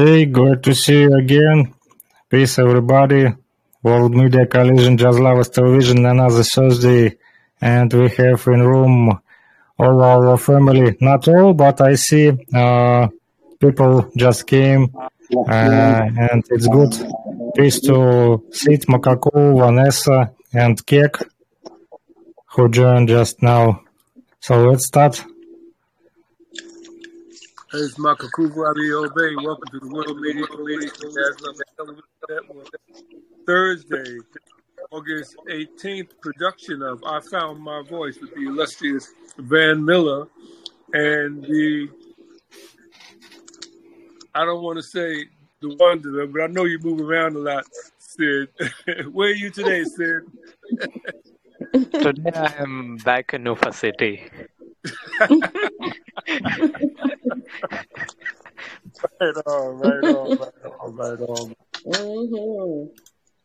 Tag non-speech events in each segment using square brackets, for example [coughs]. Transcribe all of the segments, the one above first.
Okay, good to see you again. Peace, everybody. World Media Collision Jazz Lovers Television another Thursday, and we have in room all our family. Not all, but I see uh, people just came, uh, and it's good. Peace to Sid, Makaku, Vanessa, and Kek, who joined just now. So let's start. Hey, it's Makaku Rabi Bay. Welcome to the World Media. Thursday, August 18th production of I Found My Voice with the illustrious Van Miller and the, I don't want to say the Wanderer, but I know you move around a lot, Sid. [laughs] Where are you today, Sid? Today I am back in Nova City. Right on, right on, right on, right on. hmm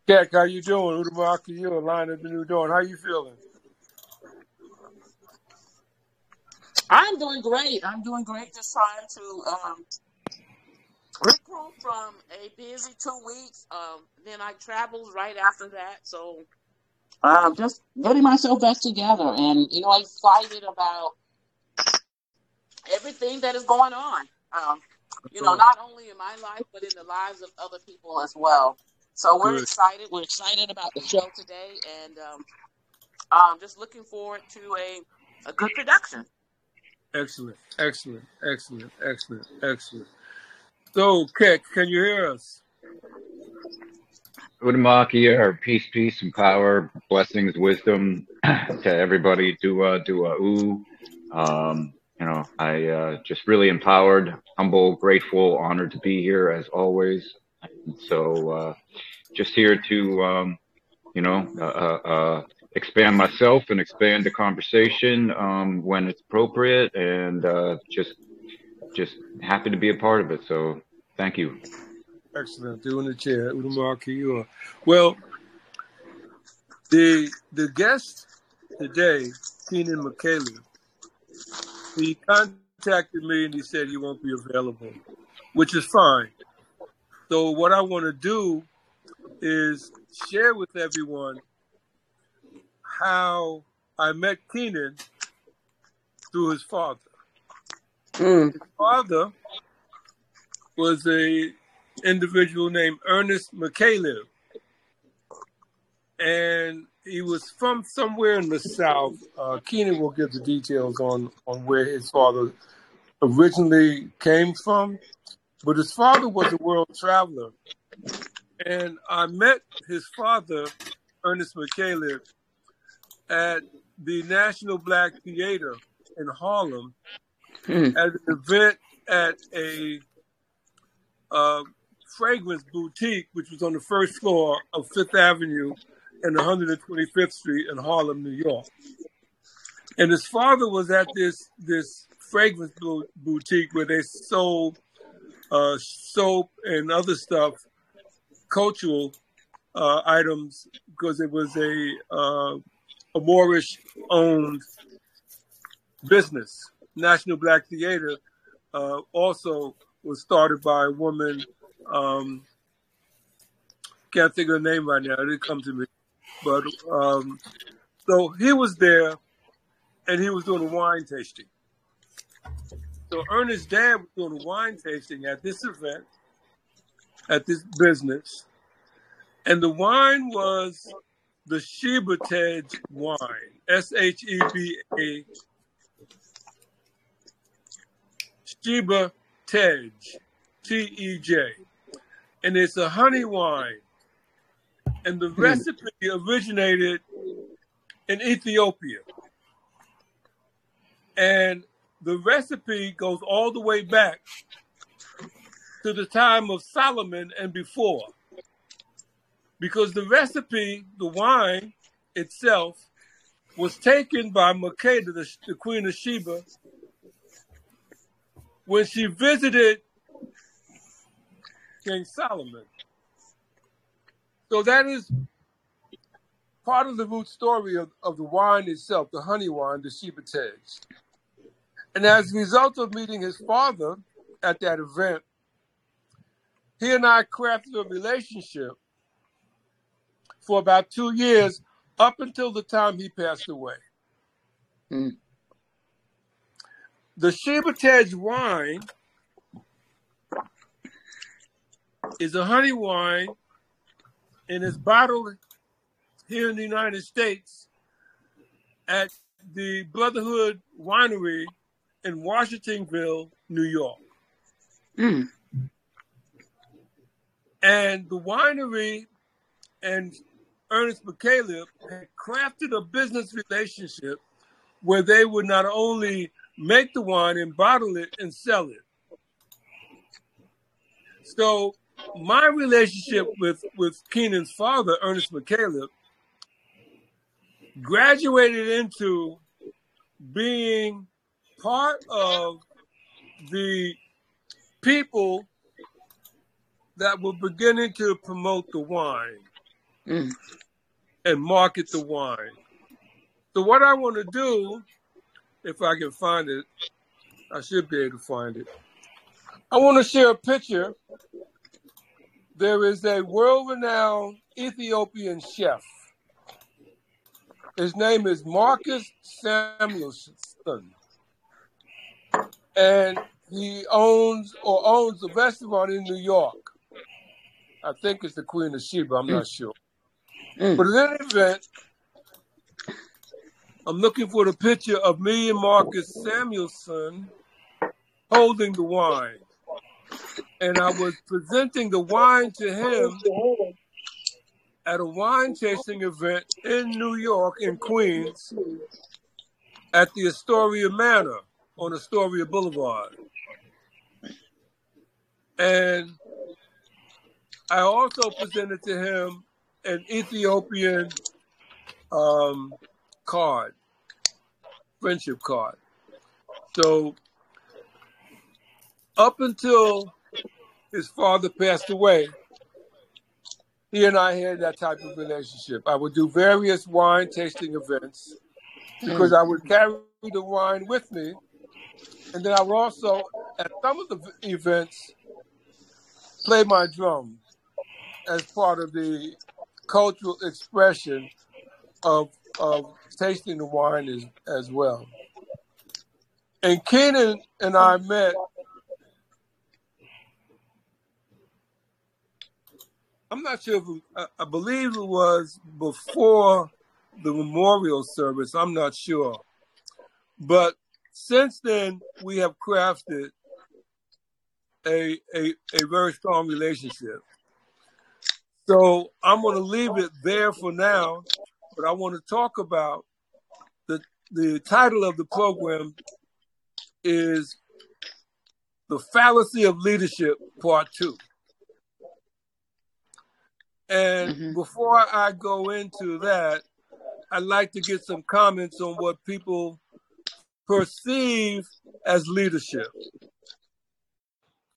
Jack, how you doing? Udamaki, you line of the new dawn. How you feeling? I'm doing great. I'm doing great. Just trying to um, regroup from a busy two weeks. Um, then I traveled right after that, so um, just getting myself back together, and you know, excited about everything that is going on. Um, you know, not only in my life, but in the lives of other people as well. So we're Good. excited. We're excited about the show today, and um, um, just looking forward to a, a good production. Excellent, excellent, excellent, excellent, excellent. So, Keck, can you hear us? Udamakia, or peace, peace, and power, blessings, wisdom [clears throat] to everybody. Do uh, do uh, ooh. Um, you know, I uh, just really empowered, humble, grateful, honored to be here as always. So, uh, just here to, um, you know, uh, uh, uh, expand myself and expand the conversation um, when it's appropriate, and uh, just just happy to be a part of it. So, thank you. Excellent. Doing the chair. Well, the the guest today, Keenan McCaleb, he contacted me and he said he won't be available, which is fine. So, what I want to do is share with everyone how I met Keenan through his father. Mm. His father was a individual named Ernest McCaleb, and he was from somewhere in the South. Uh, Keenan will give the details on on where his father originally came from, but his father was a world traveler, and I met his father, Ernest McCaleb, at the National Black Theater in Harlem Mm. at an event at a uh, fragrance boutique, which was on the first floor of Fifth Avenue and 125th Street in Harlem, New York. And his father was at this this fragrance boutique where they sold uh, soap and other stuff, cultural uh, items, because it was a uh, a Moorish owned business. National Black Theater uh, also was started by a woman. Um, can't think of her name right now. It didn't come to me. But um, so he was there, and he was doing a wine tasting. So Ernest's dad was doing a wine tasting at this event, at this business, and the wine was the Sheba Tej wine, S H E B A Sheba Tej, T E J, and it's a honey wine. And the Mm. recipe originated in Ethiopia. And the recipe goes all the way back to the time of Solomon and before. Because the recipe, the wine itself, was taken by Makeda, the, the queen of Sheba, when she visited King Solomon. So that is part of the root story of, of the wine itself, the honey wine, the Sheba And as a result of meeting his father at that event, he and I crafted a relationship for about two years up until the time he passed away. Mm. The Sheba wine is a honey wine and is bottled here in the United States at the Brotherhood Winery in Washingtonville, New York. Mm. And the winery and Ernest McCaleb had crafted a business relationship where they would not only make the wine and bottle it and sell it. So my relationship with with Keenan's father, Ernest McCaleb, graduated into being part of the people that were beginning to promote the wine Mm. and market the wine. So what I want to do, if I can find it, I should be able to find it. I want to share a picture. There is a world-renowned Ethiopian chef. His name is Marcus Samuelsson. And he owns or owns a restaurant in New York. I think it's the Queen of Sheba, I'm not sure. Mm. But in any event, I'm looking for the picture of me and Marcus Samuelsson holding the wine. And I was presenting the wine to him at a wine tasting event in New York, in Queens, at the Astoria Manor on Astoria Boulevard. And I also presented to him an Ethiopian um, card, friendship card. So up until his father passed away, he and I had that type of relationship. I would do various wine tasting events because I would carry the wine with me. And then I would also, at some of the events, play my drum as part of the cultural expression of, of tasting the wine as, as well. And Keenan and I met I'm not sure if I, I believe it was before the memorial service. I'm not sure. But since then, we have crafted a, a, a very strong relationship. So I'm going to leave it there for now, but I want to talk about the, the title of the program is The Fallacy of Leadership, Part Two. And Mhm. before I go into that, I'd like to get some comments on what people perceive as leadership.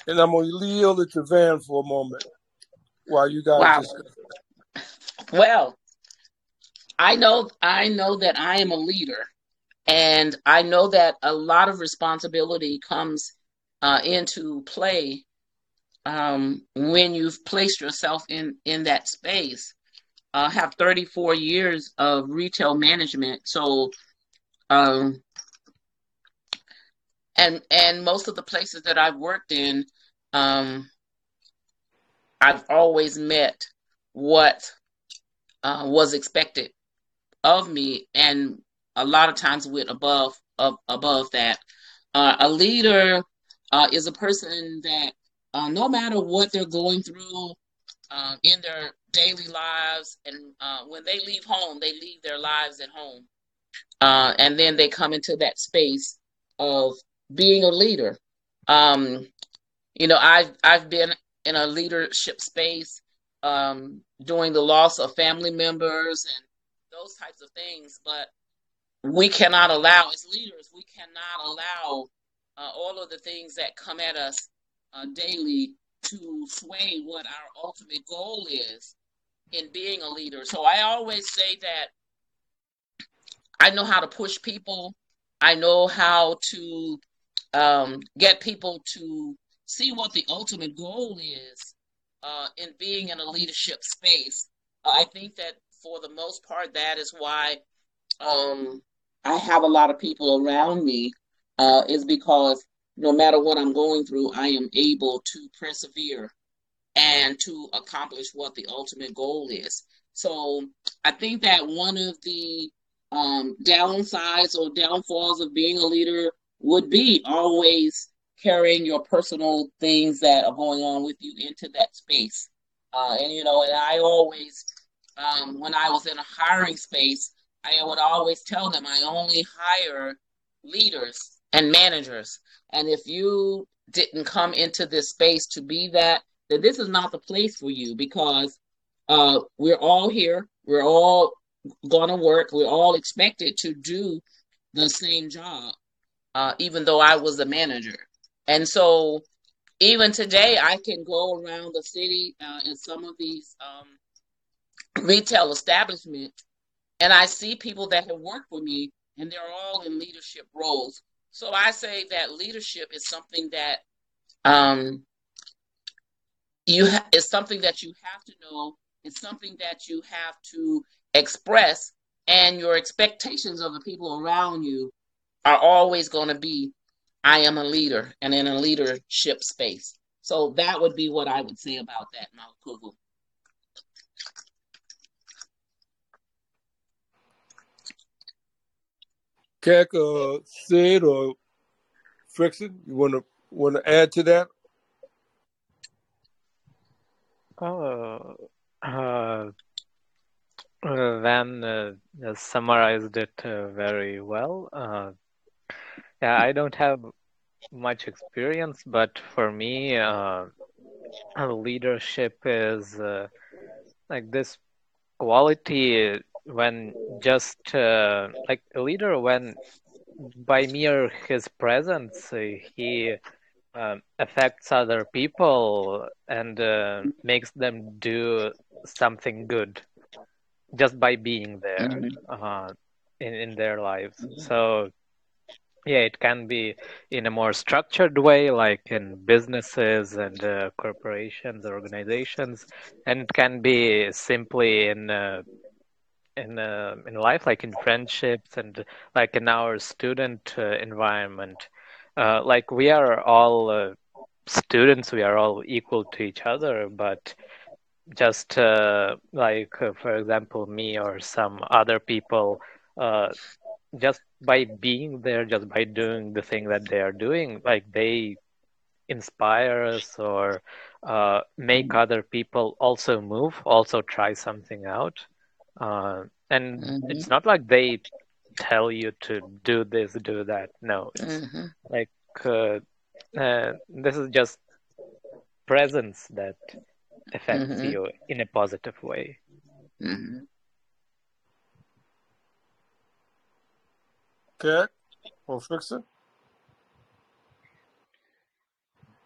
And I'm going to yield it to Van for a moment while you guys Wow. discuss. Well, I know I know that I am a leader, and I know that a lot of responsibility comes uh, into play um, when you've placed yourself in in that space. I have 34 years of retail management, so um, and and most of the places that I've worked in, um, I've always met what uh, was expected of me, and a lot of times went above up above that. Uh, a leader uh, is a person that uh, no matter what they're going through uh, in their daily lives, and uh, when they leave home, they leave their lives at home, uh, and then they come into that space of being a leader. Um, you know, I've I've been in a leadership space um, during the loss of family members and those types of things, but we cannot allow, as leaders, we cannot allow uh, all of the things that come at us uh, daily to sway what our ultimate goal is in being a leader. So I always say that I know how to push people. I know how to um, get people to see what the ultimate goal is uh, in being in a leadership space. I think that for the most part, that is why um, I have a lot of people around me, uh, is because no matter what I'm going through, I am able to persevere and to accomplish what the ultimate goal is. So I think that one of the um, downsides or downfalls of being a leader would be always carrying your personal things that are going on with you into that space. Uh, and you know, and I always, um, when I was in a hiring space, I would always tell them I only hire leaders and managers. And if you didn't come into this space to be that, then this is not the place for you because uh, we're all here. We're all going to work. We're all expected to do the same job, uh, even though I was a manager. And so, even today, I can go around the city uh, in some of these um, retail establishments, and I see people that have worked for me, and they're all in leadership roles. So I say that leadership is something that um, you ha- is something that you have to know. It's something that you have to express, and your expectations of the people around you are always going to be I am a leader and in a leadership space. So that would be what I would say about that, Malkugu. Keck, uh, Sid, or Frickson, you want to want to add to that? Oh, uh, Van uh, summarized it uh, very well. Uh, yeah, I don't have much experience, but for me, uh, leadership is uh, like this quality when just uh, like a leader when by mere his presence he um, affects other people and uh, makes them do something good just by being there Mhm. uh, in in their lives. So yeah, it can be in a more structured way, like in businesses and uh, corporations, organizations, and it can be simply in uh, in uh, in life, like in friendships and like in our student uh, environment. Uh, like we are all uh, students, we are all equal to each other, but just uh, like uh, for example me or some other people just by being there just by doing the thing that they are doing like they inspire us or uh, make other people also move also try something out uh, and Mhm. it's not like they tell you to do this do that no it's Mhm. like uh, uh, this is just presence that affects Mhm. you in a positive way. Mhm. Keck or Frickson?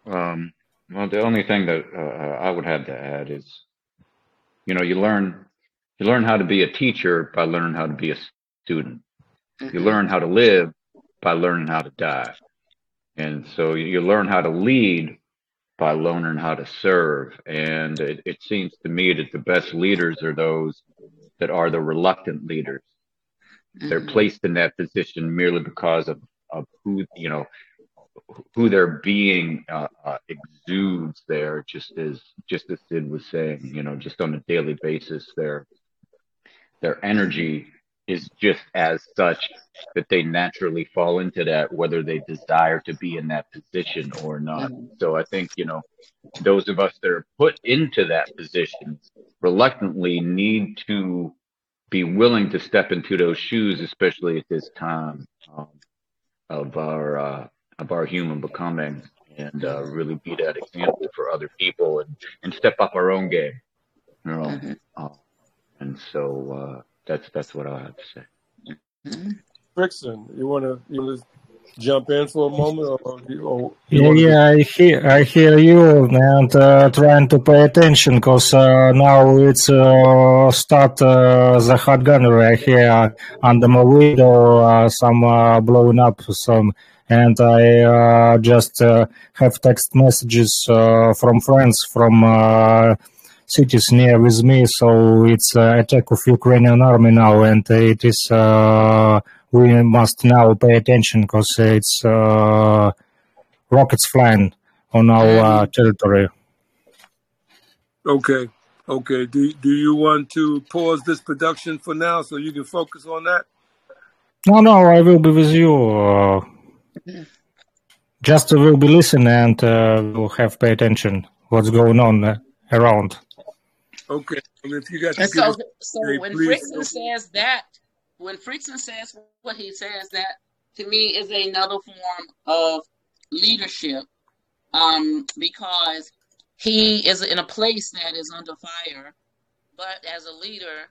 Um, well, the only thing that uh, I would have to add is, you know, you learn you learn how to be a teacher by learning how to be a student. You Mhm. learn how to live by learning how to die, and so you learn how to lead by learning how to serve. And it, it seems to me that the best leaders are those that are the reluctant leaders. They're Mhm. placed in that position merely because of, of who you know who their being uh, uh, exudes there, just as just as Sid was saying, you know, just on a daily basis, their their energy is just as such that they naturally fall into that, whether they desire to be in that position or not. So I think you know, those of us that are put into that position reluctantly need to be willing to step into those shoes, especially at this time um, of our uh, of our human becoming, and uh, really be that example for other people and, and step up our own game. You know, Mhm. uh, and so uh, that's that's what I have to say. Mhm. Frickson, you want to you want to jump in for a moment, or, or you Yeah, want to? yeah, I hear, I hear you and uh, trying to pay attention because uh, now it's uh, start uh, the hot gunnery. I hear under my window uh, some uh, blowing up some and I uh, just uh, have text messages uh, from friends from uh, cities near with me. So it's uh, attack of Ukrainian army now, and it is uh, we must now pay attention because it's uh, rockets flying on our uh, territory. Okay. Okay. Do do you want to pause this production for now so you can focus on that? No, no, I will be with you. Uh, just will be listening and uh, will have pay attention what's going on uh, around. Okay. And if you got And so, so a when. Frickson says that, when Frickson says what he says, that to me is another form of leadership, um, because he is in a place that is under fire, but as a leader,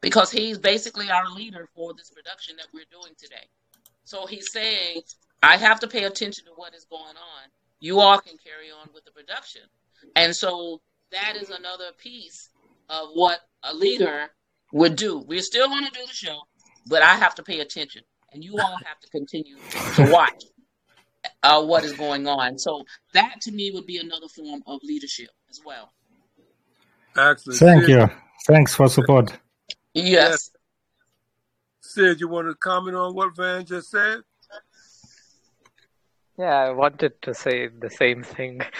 because he's basically our leader for this production that we're doing today. So he's saying, I have to pay attention to what is going on. You all can carry on with the production. And so that is another piece of what a leader would do. We're still going to do the show, but I have to pay attention. And you all have to continue to watch uh, what is going on. So that to me would be another form of leadership as well. Excellent. Thank Sid, you. Thanks for support. yes. Yes. Sid, you want to comment on what Van just said? Yeah, I wanted to say the same thing. [laughs]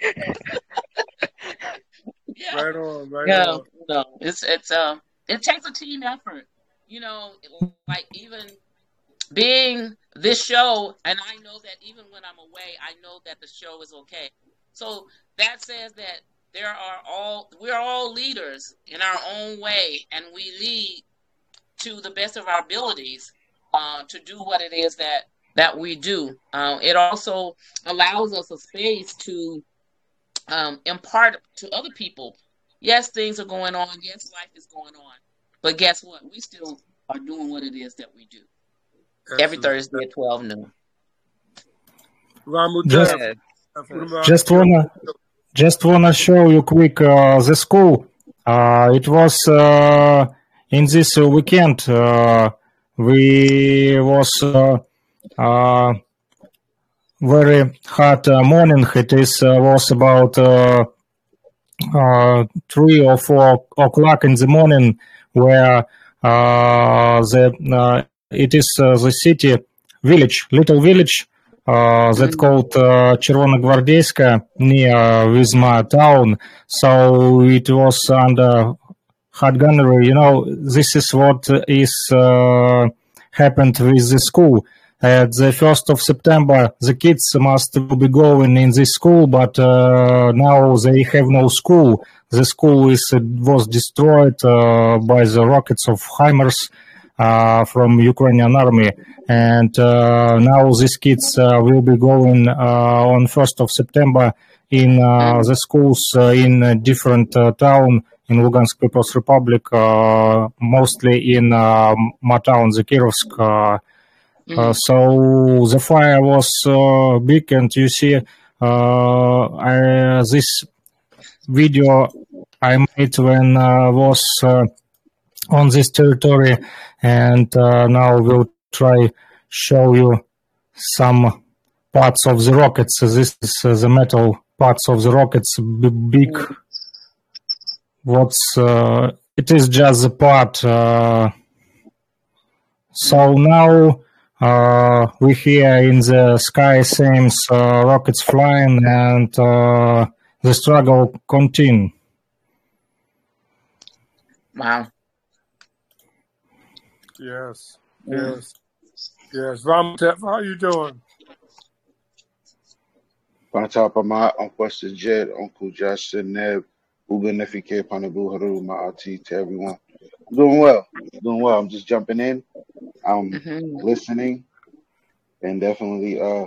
[laughs] Yeah. Right on, right Yeah. on. No, it's it's uh it takes a team effort. You know, like even being this show, and I know that even when I'm away, I know that the show is okay. So that says that there are all we're all leaders in our own way, and we lead to the best of our abilities uh, to do what it is that that we do. Uh, it also allows us a space to um, impart to other people. Yes, things are going on. Yes, life is going on. But guess what? We still are doing what it is that we do every Thursday at 12 noon. Ramu Just, Yeah, what about just wanna, just wanna show you quick uh, the school. Uh, it was uh, in this uh, weekend. Uh, we was uh, uh, very hot uh, morning. It is uh, was about uh, uh, three or four o'clock in the morning, where uh, the uh, it is uh, the city village, little village uh, that Mhm. called uh, Червоногвардейска near Wisma town. So it was under hot gunnery. You know, this is what is uh, happened with the school. At the first of September, the kids must be going in this school, but uh, now they have no school. The school is was destroyed uh, by the rockets of HIMARS uh, from Ukrainian army, and uh, now these kids uh, will be going uh, on first of September in uh, the schools uh, in different uh, town in Lugansk People's Republic, uh, mostly in uh, my town, Zakirovsk. Uh, uh, so the fire was uh, big, and you see uh, I, this video I made when I was on this territory, and now we'll try show you some parts of the rockets. This is the metal parts of the rockets, big. What's uh, it is just the part. Uh, so now uh, we hear in the sky seems uh, rockets flying, and uh, the struggle continue. Wow. Yes, Mm. yes, yes. Ramatef, how you doing? On top of my Uncle Western Jet, Uncle Josh Neb, Uga Nefike Panabu Haru, my auntie to everyone. I'm doing well. doing well. I'm just jumping in. I'm Mhm. listening and definitely uh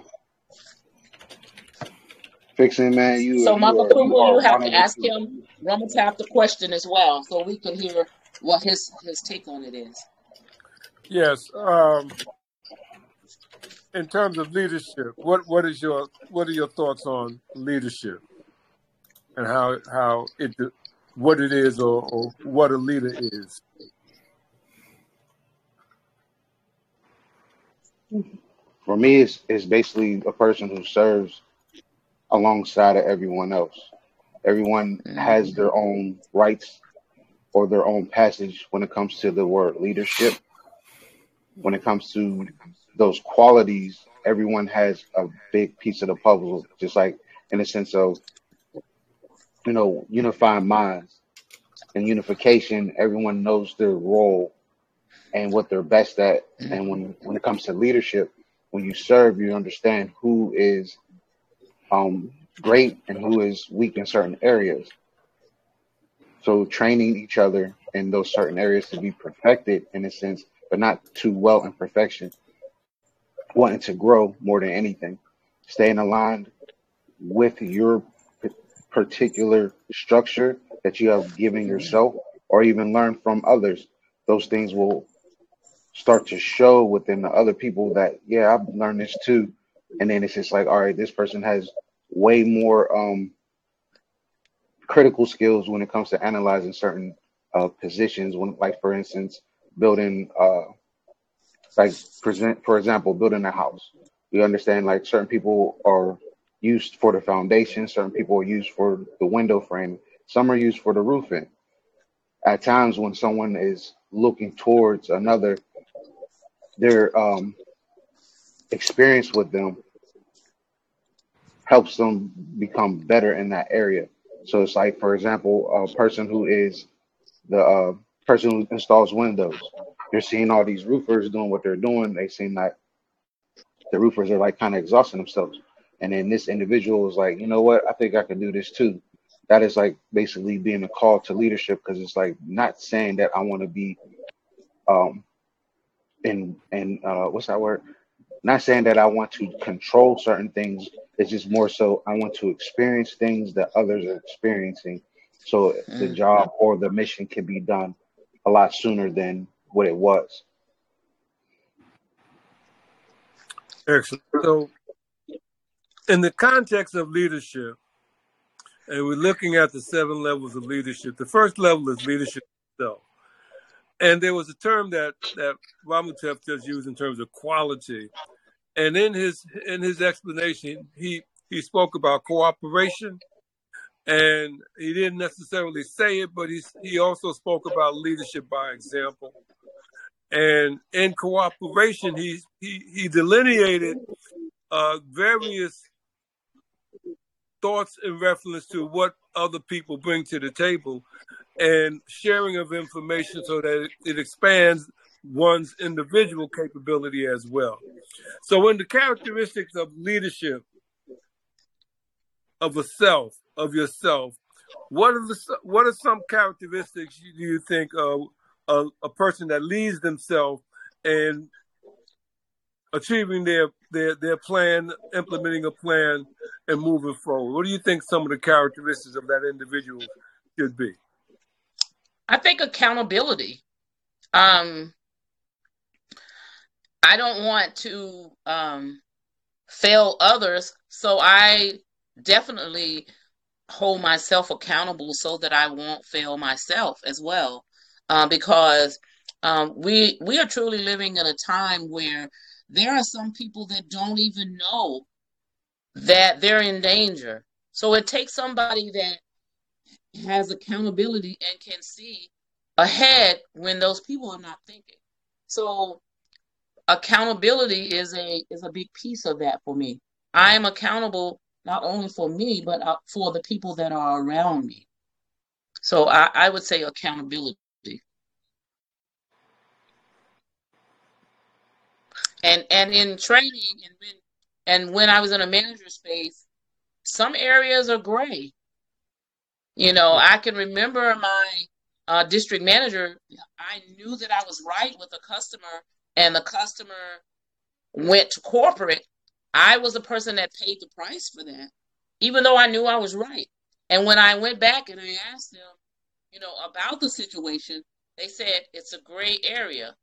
fixing man, you So, you Michael are you Kumbu, are you have one to of the ask two. him Ramatap the question as well, so we can hear what his his take on it is. Yes. Um, in terms of leadership, what what is your what are your thoughts on leadership and how how it what it is or, or what a leader is? for me, it's, it's basically a person who serves alongside of everyone else. Everyone mm-hmm. has their own rights or their own passage when it comes to the word leadership. When it comes to those qualities, everyone has a big piece of the puzzle, just like in the sense of, you know, unifying minds and unification. Everyone knows their role and what they're best at. And when, when it comes to leadership, when you serve, you understand who is um, great and who is weak in certain areas. So training each other in those certain areas to be perfected in a sense, but not too well in perfection. Wanting to grow more than anything, staying aligned with your particular structure that you have given yourself, or even learn from others. Those things will start to show within the other people that yeah, I've learned this too, and then it's just like all right, this person has way more um critical skills when it comes to analyzing certain uh, positions. When, like for instance, building, uh, like present for example, building a house. We understand like certain people are used for the foundation, certain people are used for the window frame, some are used for the roofing. At times, when someone is looking towards another, their um, experience with them helps them become better in that area. So it's like, for example, a person who is the uh, person who installs windows. You're seeing all these roofers doing what they're doing. They seem like the roofers are like kind of exhausting themselves. And then this individual is like, you know what? I think I can do this too. That is like basically being a call to leadership because it's like not saying that I want to be um in and uh what's that word? Not saying that I want to control certain things. It's just more so I want to experience things that others are experiencing so the Mm. job or the mission can be done a lot sooner than what it was. Excellent. So, in the context of leadership, and we're looking at the seven levels of leadership, the first level is leadership itself. And there was a term that that Ramutep just used in terms of quality. And in his in his explanation, he he spoke about cooperation, and he didn't necessarily say it, but he he also spoke about leadership by example. And in cooperation, he he he delineated uh, various thoughts in reference to what other people bring to the table and sharing of information so that it, expands one's individual capability as well. So, in the characteristics of leadership of a self, of yourself, what are the what are some characteristics do you think of a, a person that leads themselves and achieving their, their their plan, implementing a plan, and moving forward? What do you think some of the characteristics of that individual should be? I think accountability. Um, I don't want to um, fail others, so I definitely hold myself accountable so that I won't fail myself as well. Uh, because um, we we are truly living in a time where there are some people that don't even know that they're in danger. So it takes somebody that has accountability and can see ahead when those people are not thinking. So accountability is a is a big piece of that for me. I am accountable not only for me but uh, for the people that are around me. So I, I would say accountability. And and in training and when and when I was in a manager space, some areas are gray. You know, I can remember my uh, district manager. I knew that I was right with a customer, and the customer went to corporate. I was the person that paid the price for that, even though I knew I was right. And when I went back and I asked them, you know, about the situation, they said it's a gray area.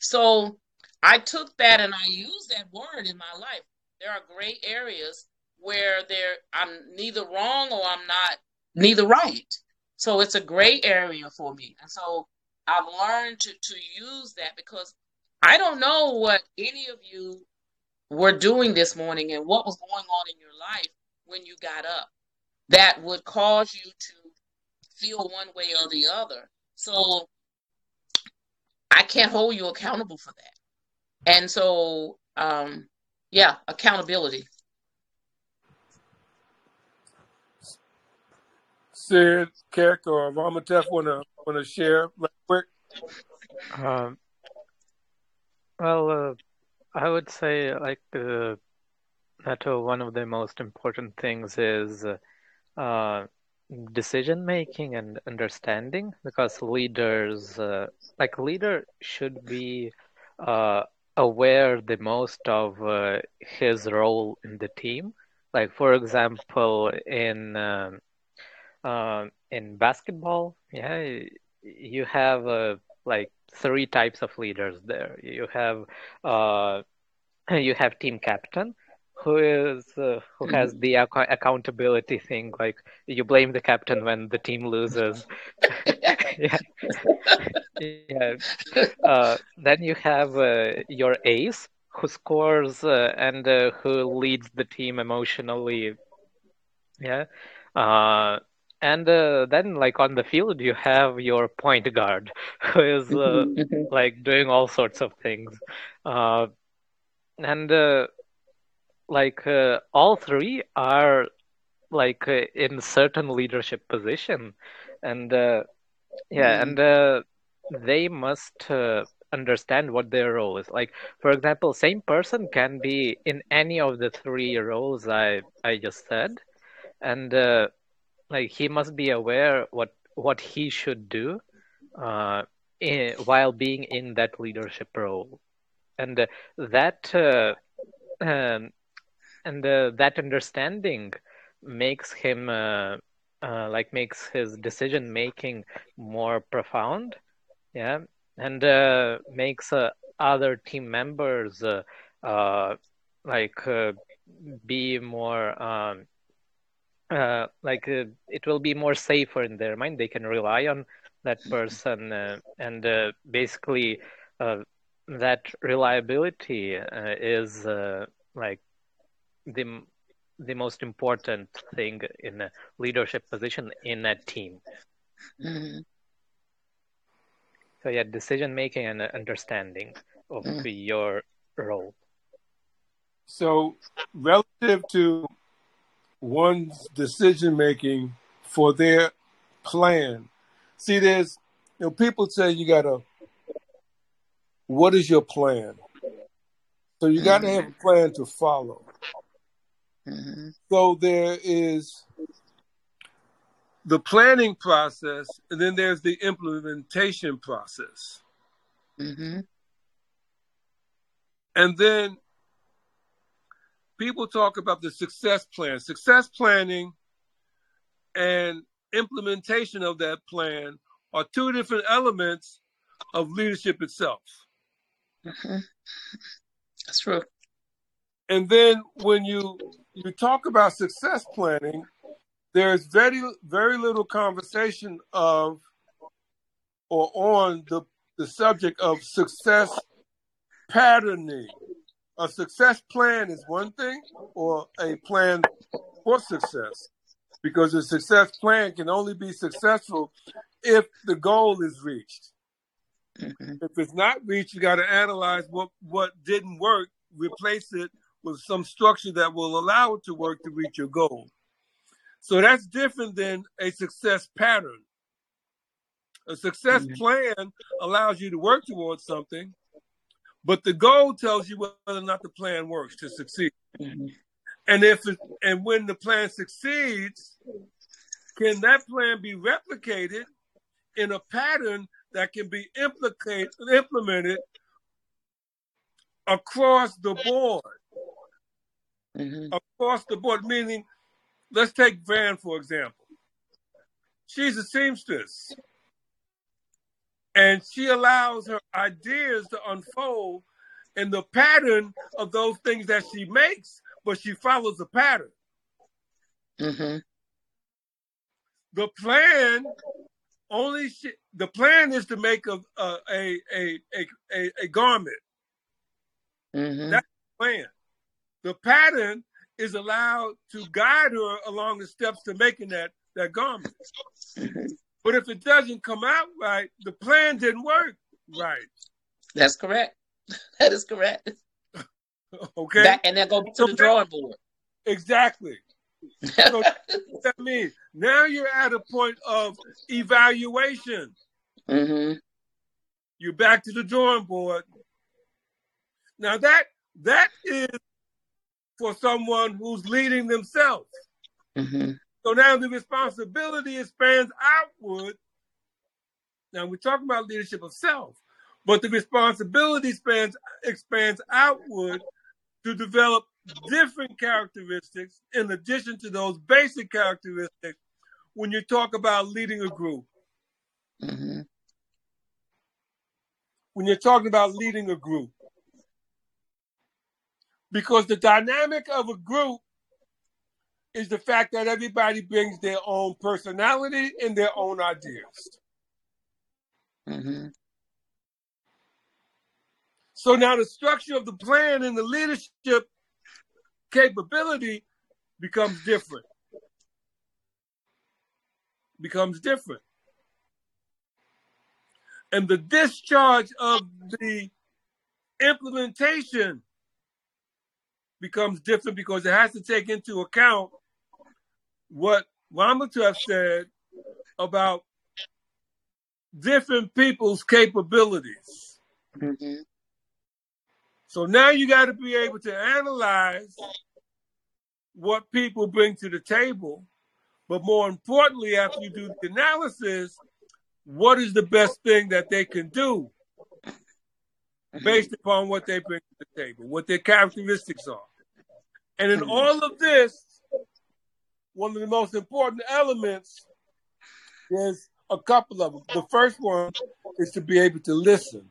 So I took that and I used that word in my life. There are gray areas where there I'm neither wrong or I'm not neither right. So it's a gray area for me. And so I've learned to, to use that because I don't know what any of you were doing this morning and what was going on in your life when you got up that would cause you to feel one way or the other. So I can't hold you accountable for that. And so, um, yeah, accountability. Sid, Keck, or Ramatef want to want to share right quick? Um, well, uh, I would say like uh, that uh, one of the most important things is uh, decision making and understanding because leaders uh, like leader should be uh, aware the most of uh, his role in the team? Like for example in um, uh, in basketball yeah you have uh, like three types of leaders there. You have uh, [clears throat] you have team captain who is uh, who has the ac- accountability thing like you blame the captain when the team loses. [laughs] Yeah. Yeah. Uh, then you have uh, your ace who scores uh, and uh, who leads the team emotionally. Yeah. Uh, and uh, then like on the field you have your point guard [laughs] who is [laughs] like doing all sorts of things. Uh, and uh, like uh, all three are like uh, in certain leadership position. And uh, yeah and uh, they must uh, understand what their role is. Like for example same person can be in any of the three roles i i just said. And uh, like he must be aware what what he should do uh, in, while being in that leadership role. And uh, that uh, um, and uh, that understanding makes him uh, uh, like makes his decision making more profound yeah and uh, makes uh, other team members uh, like be more um, like it will be more safer in their mind. They can rely on that person and basically that reliability is like the the most important thing in a leadership position in a team Mhm. so yeah decision making and understanding of Mm. your role So, relative to one's decision making for their plan, see, there's you know people say you gotta. What is your plan? So you got to have a plan to follow. Mhm. So there is the planning process, and then there's the implementation process. Mhm. And then people talk about the success plan. Success planning and implementation of that plan are two different elements of leadership itself. Mhm. That's true. And then when you you talk about success planning, there's very very little conversation of or on the the subject of success patterning. A success plan is one thing, or a plan for success, because a success plan can only be successful if the goal is reached. Mhm. If it's not reached, you got to analyze what what didn't work, replace it with some structure that will allow it to work to reach your goal. So that's different than a success pattern. A success Mhm. plan allows you to work towards something, but the goal tells you whether or not the plan works to succeed. Mhm. And if it, and when the plan succeeds, can that plan be replicated in a pattern that can be implicate, implemented across the board? Mhm. Across the board, meaning, let's take Van for example. She's a seamstress, and she allows her ideas to unfold in the pattern of those things that she makes, but she follows the pattern. Mhm. The plan only sh- the plan is to make a a a a a, a, garment. Mhm. That's the plan. The pattern is allowed to guide her along the steps to making that that garment. But if it doesn't come out right, the plan didn't work right. That's correct. [laughs] That is correct. [laughs] Okay, Back, and then go to So the that- drawing board. exactly. So [laughs] that means now you're at a point of evaluation. hmm You're back to the drawing board. Now that that is for someone who's leading themselves. hmm So now the responsibility expands outward. Now we're talking about leadership of self, but the responsibility expands expands outward to develop different characteristics in addition to those basic characteristics when you talk about leading a group. hmm When you're talking about leading a group. Because the dynamic of a group is the fact that everybody brings their own personality and their own ideas. hmm So now the structure of the plan and the leadership capability becomes different. Becomes different. And the discharge of the implementation becomes different because it has to take into account what Ramatup said about different people's capabilities. hmm So now you got to be able to analyze what people bring to the table, but more importantly, after you do the analysis, what is the best thing that they can do [laughs] based upon what they bring to the table, what their characteristics are. And in all of this, one of the most important elements is a couple of them. The first one is to be able to listen.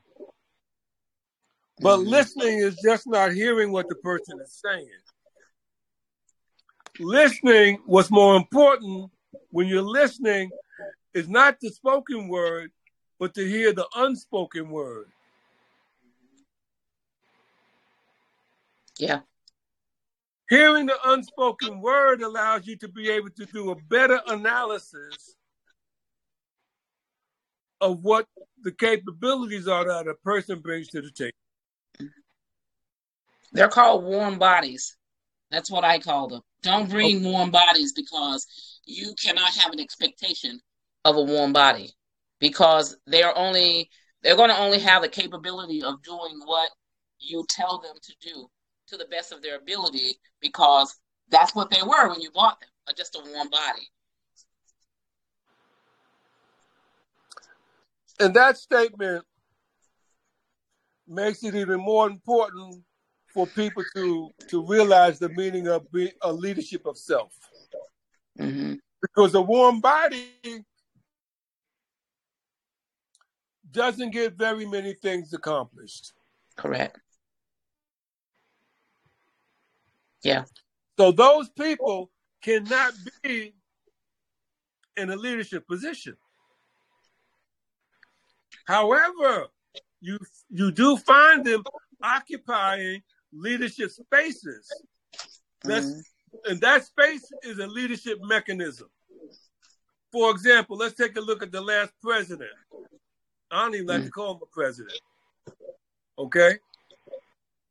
But Mhm. listening is just not hearing what the person is saying. Listening, what's more important when you're listening, is not the spoken word, but to hear the unspoken word. Yeah. Hearing the unspoken word allows you to be able to do a better analysis of what the capabilities are that a person brings to the table. They're called warm bodies. That's what I call them. Don't bring warm bodies because you cannot have an expectation of a warm body because they're only they're going to only have the capability of doing what you tell them to do to the best of their ability because that's what they were when you bought them, uh, just a warm body. And that statement makes it even more important for people to to realize the meaning of be, a leadership of self. hmm Because a warm body doesn't get very many things accomplished. Correct. Yeah. So those people cannot be in a leadership position. However, you you do find them occupying leadership spaces. That's Mhm. and that space is a leadership mechanism. For example, let's take a look at the last president. I don't even like to call him a president. Okay?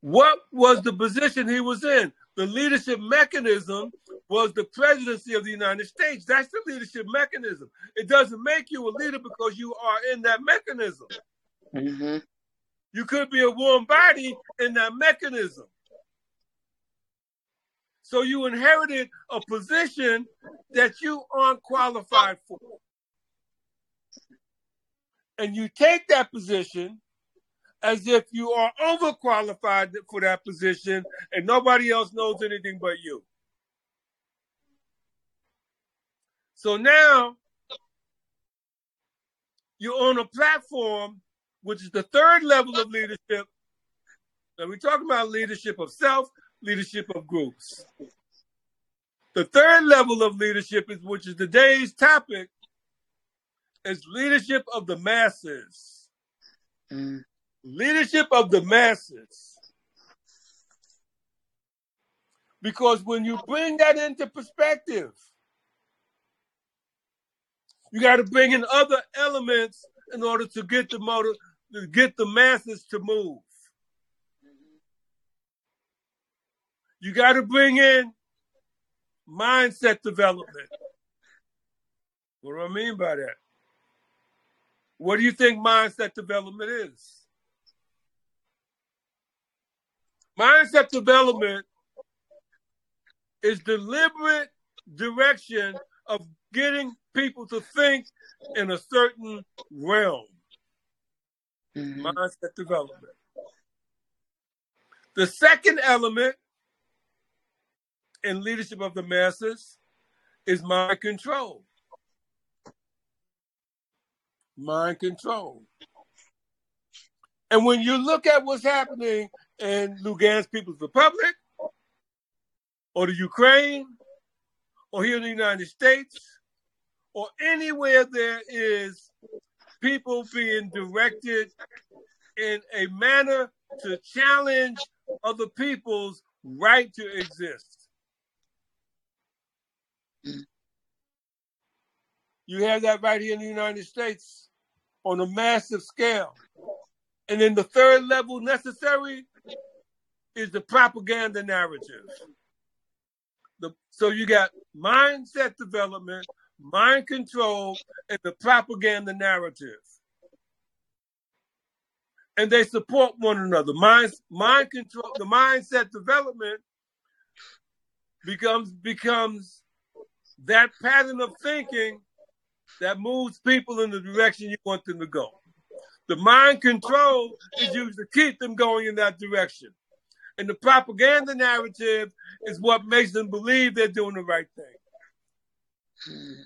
What was the position he was in? The leadership mechanism was the presidency of the United States. That's the leadership mechanism. It doesn't make you a leader because you are in that mechanism. Mhm. You could be a warm body in that mechanism. So you inherited a position that you aren't qualified for. And you take that position as if you are overqualified for that position and nobody else knows anything but you. So now you're on a platform, which is the third level of leadership. And we're talking about leadership of self, leadership of groups. The third level of leadership is, which is today's topic, is leadership of the masses. Mhm. Leadership of the masses. Because when you bring that into perspective, you got to bring in other elements in order to get the motor, to get the masses to move. You got to bring in mindset development. What do I mean by that? What do you think mindset development is? Mindset development is deliberate direction of getting people to think in a certain realm. Mhm. Mindset development. The second element in leadership of the masses is mind control. Mind control. And when you look at what's happening in Lugansk People's Republic, or the Ukraine, or here in the United States, or anywhere there is people being directed in a manner to challenge other people's right to exist. You have that right here in the United States on a massive scale. And then the third level necessary is the propaganda narrative. The, so you got mindset development, mind control, and the propaganda narrative. And they support one another. Mind, mind control, the mindset development becomes becomes that pattern of thinking that moves people in the direction you want them to go. The mind control is used to keep them going in that direction. And the propaganda narrative is what makes them believe they're doing the right thing. Mhm.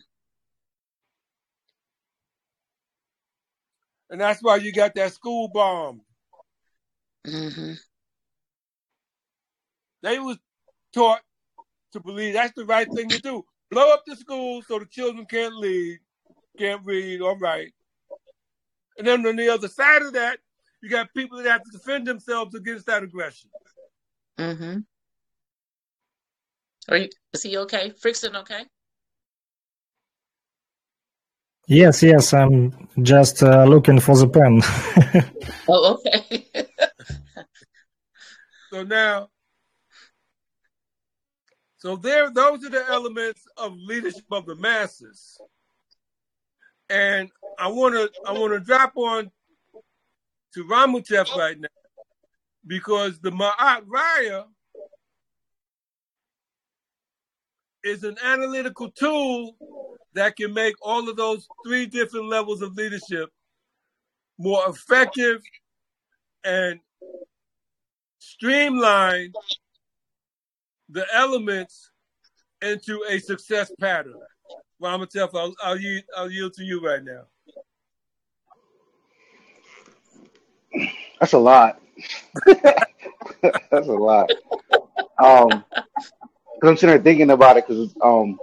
And that's why you got that school bomb. Mhm. They was taught to believe that's the right thing to do. Blow up the school so the children can't lead, can't read or write. And then on the other side of that, you got people that have to defend themselves against that aggression. Mhm. Are you? Is he okay? Frickson okay? Yes, yes, I'm just uh, looking for the pen. [laughs] Oh, okay. [laughs] So now, so there, those are the elements of leadership of the masses. And I want to, I want to drop on to Ramutev right now because the Ma'at Raya is an analytical tool that can make all of those three different levels of leadership more effective and streamline the elements into a success pattern. Ramatef, I'll, I'll, I'll yield to you right now. That's a lot. [laughs] That's a lot. Um, because I'm sitting there thinking about it. Because um,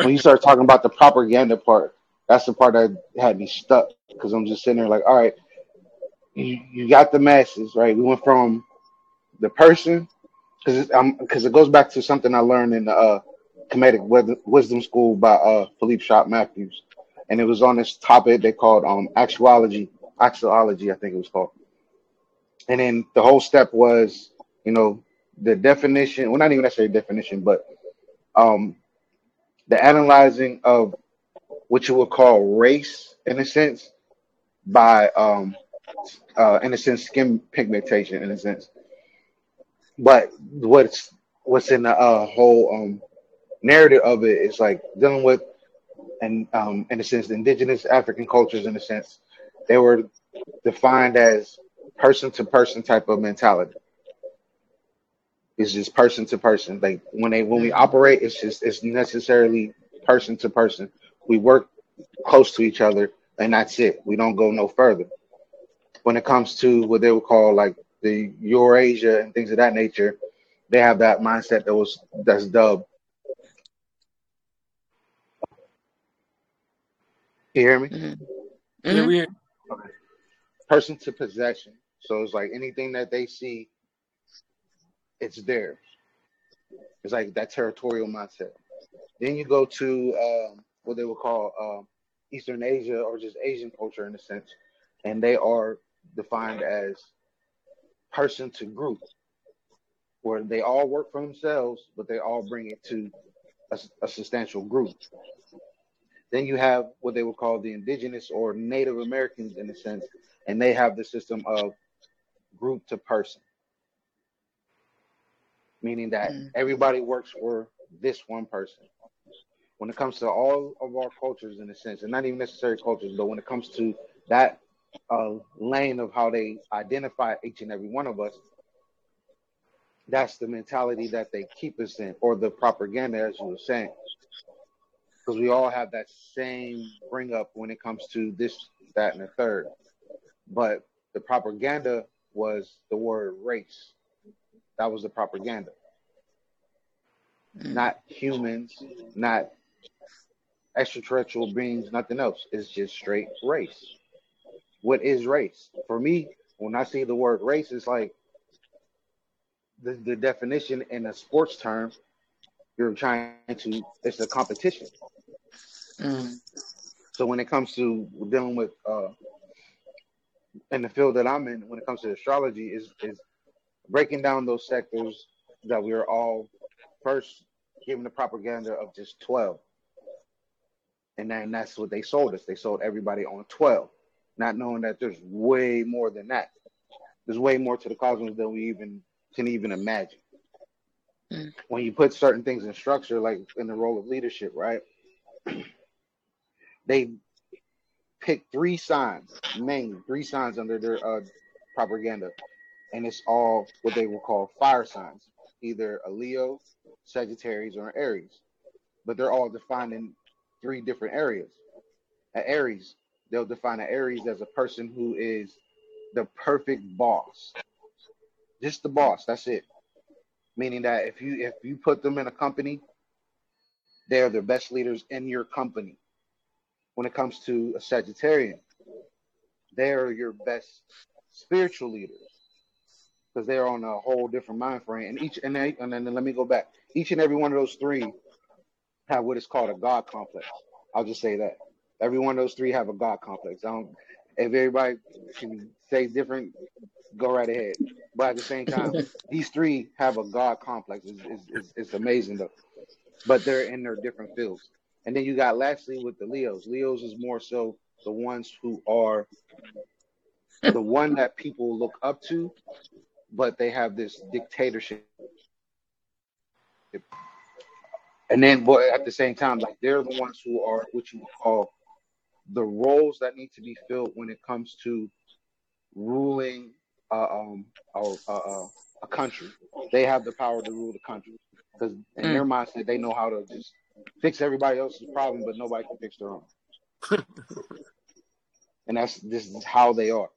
when you start talking about the propaganda part, that's the part that had me stuck. Because I'm just sitting there like, all right, you, you got the masses, right? We went from the person, because um, because it goes back to something I learned in the uh, comedic wisdom school by uh Philippe Shot Matthews, and it was on this topic they called um actuology, actuology, I think it was called. And then the whole step was, you know, the definition, well, not even necessarily definition, but um, the analyzing of what you would call race, in a sense, by, um, uh, in a sense, skin pigmentation, in a sense. But what's what's in the uh, whole um, narrative of it is like dealing with, and um, in a sense, indigenous African cultures, in a sense, they were defined as person to person type of mentality. It's just person to person. Like when they when we operate, it's just it's necessarily person to person. We work close to each other, and that's it. We don't go no further. When it comes to what they would call like the Eurasia and things of that nature, they have that mindset that was that's dubbed. You hear me? Mhm. Yeah, we Person to possession. So it's like anything that they see, it's theirs. It's like that territorial mindset. Then you go to um, what they would call um, Eastern Asia or just Asian culture in a sense, and they are defined as person to group, where they all work for themselves, but they all bring it to a, a substantial group. Then you have what they would call the indigenous or Native Americans in a sense, and they have the system of group to person, meaning that Mm. everybody works for this one person. When it comes to all of our cultures, in a sense, and not even necessarily cultures, but when it comes to that uh, lane of how they identify each and every one of us, that's the mentality that they keep us in, or the propaganda, as you were saying. Because we all have that same bring up when it comes to this, that, and the third. But the propaganda was the word race. That was the propaganda. Mm. Not humans, not extraterrestrial beings, nothing else. It's just straight race. What is race? For me, when I see the word race, it's like the, the definition in a sports term, you're trying to, it's a competition. Mm. So when it comes to dealing with, uh, in the field that I'm in, when it comes to astrology, is is breaking down those sectors that we are all first given the propaganda of just 12. And then that's what they sold us. They sold everybody on 12, not knowing that there's way more than that. There's way more to the cosmos than we even can even imagine. Mm. When you put certain things in structure, like in the role of leadership, right? [clears throat] they pick three signs, mainly three signs under their uh, propaganda, and it's all what they will call fire signs, either a Leo, Sagittarius, or an Aries. But they're all defined in three different areas. At Aries, they'll define an Aries as a person who is the perfect boss, just the boss. That's it. Meaning that if you if you put them in a company, they're the best leaders in your company. When it comes to a Sagittarian, they're your best spiritual leaders because they're on a whole different mind frame. And each and, they, and then let me go back. Each and every one of those three have what is called a God complex. I'll just say that every one of those three have a God complex. I don't. If everybody can say different, go right ahead. But at the same time, [laughs] these three have a God complex. It's, it's, it's, it's amazing though. But they're in their different fields. And then you got lastly with the Leos. Leos is more so the ones who are the one that people look up to, but they have this dictatorship. And then, but at the same time, like they're the ones who are what you would call the roles that need to be filled when it comes to ruling uh, um, a, a, a country. They have the power to rule the country because in their mindset, they know how to just fix everybody else's problem, but nobody can fix their own. [laughs] and that's this is how they are.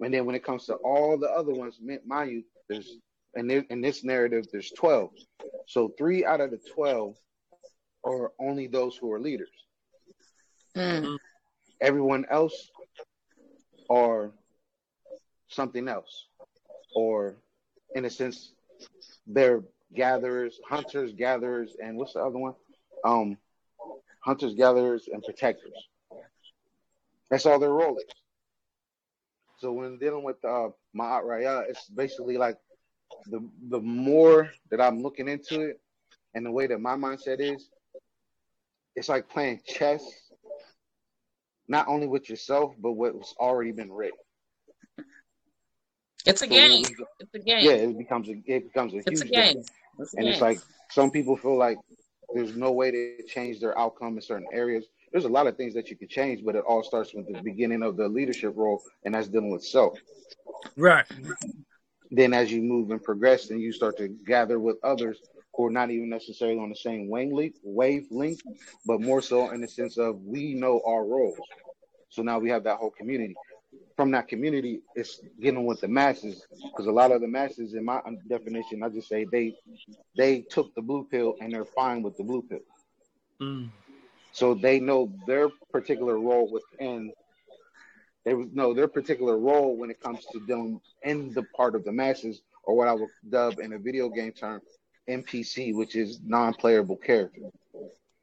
And then when it comes to all the other ones, mi- mind you, there's in this, in this narrative, there's 12. So three out of the 12 are only those who are leaders. Mm. Everyone else are something else, or in a sense, they're gatherers, hunters, gatherers, and what's the other one? Um, hunters, gatherers, and protectors. That's all their role is. So when dealing with uh, Ma'at Raya, it's basically like the the more that I'm looking into it, and the way that my mindset is, it's like playing chess, not only with yourself, but what's already been written. It's a So game. It's a game. yeah, it becomes a it becomes a It's huge a game. game. It's a And it's like some people feel like there's no way to change their outcome in certain areas. There's a lot of things that you can change, but it all starts with the beginning of the leadership role, and that's dealing with self. Right. Then as you move and progress, and you start to gather with others who are not even necessarily on the same wavelength, wavelength, but more so in the sense of we know our roles. So now we have that whole community. From that community, it's getting with the masses because a lot of the masses, in my definition, I just say they they took the blue pill and they're fine with the blue pill. Mm. So they know their particular role within. They know their particular role when it comes to dealing in the part of the masses, or what I would dub in a video game term, NPC, which is non-playable character.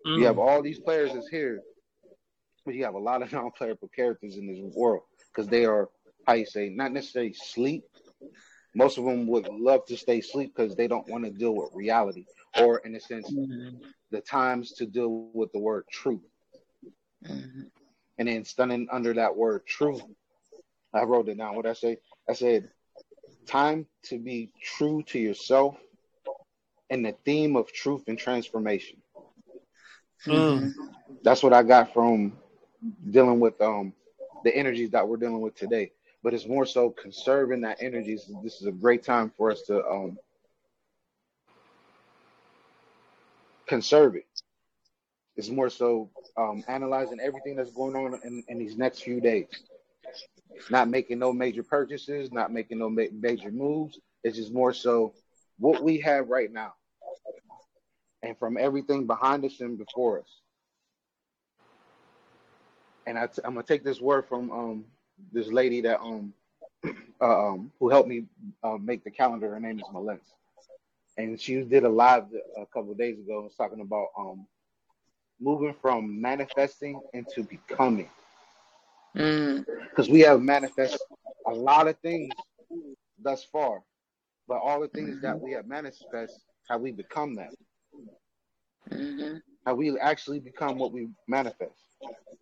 Mm. You have all these players is here, but you have a lot of non-playable characters in this world because they are how you say not necessarily sleep. Most of them would love to stay asleep because they don't want to deal with reality, or in a sense, Mhm. the times to deal with the word truth. Mhm. And then stunning under that word truth, I wrote it down. What I say? I said, time to be true to yourself and the theme of truth and transformation. Mm. That's what I got from dealing with um the energies that we're dealing with today. But it's more so conserving that energy. This is a great time for us to um conserve it. It's more so um analyzing everything that's going on in, in these next few days. Not making no major purchases, not making no ma- major moves. It's just more so what we have right now and from everything behind us and before us. And I t- I'm gonna take this word from um this lady that um [clears throat] uh, um who helped me uh, make the calendar. Her name is Melissa, and she did a live a couple of days ago. Was talking about um moving from manifesting into becoming Mm. because we have manifested a lot of things thus far, but all the things that we have manifest, have we become that? Mhm. Have we actually become what we manifest?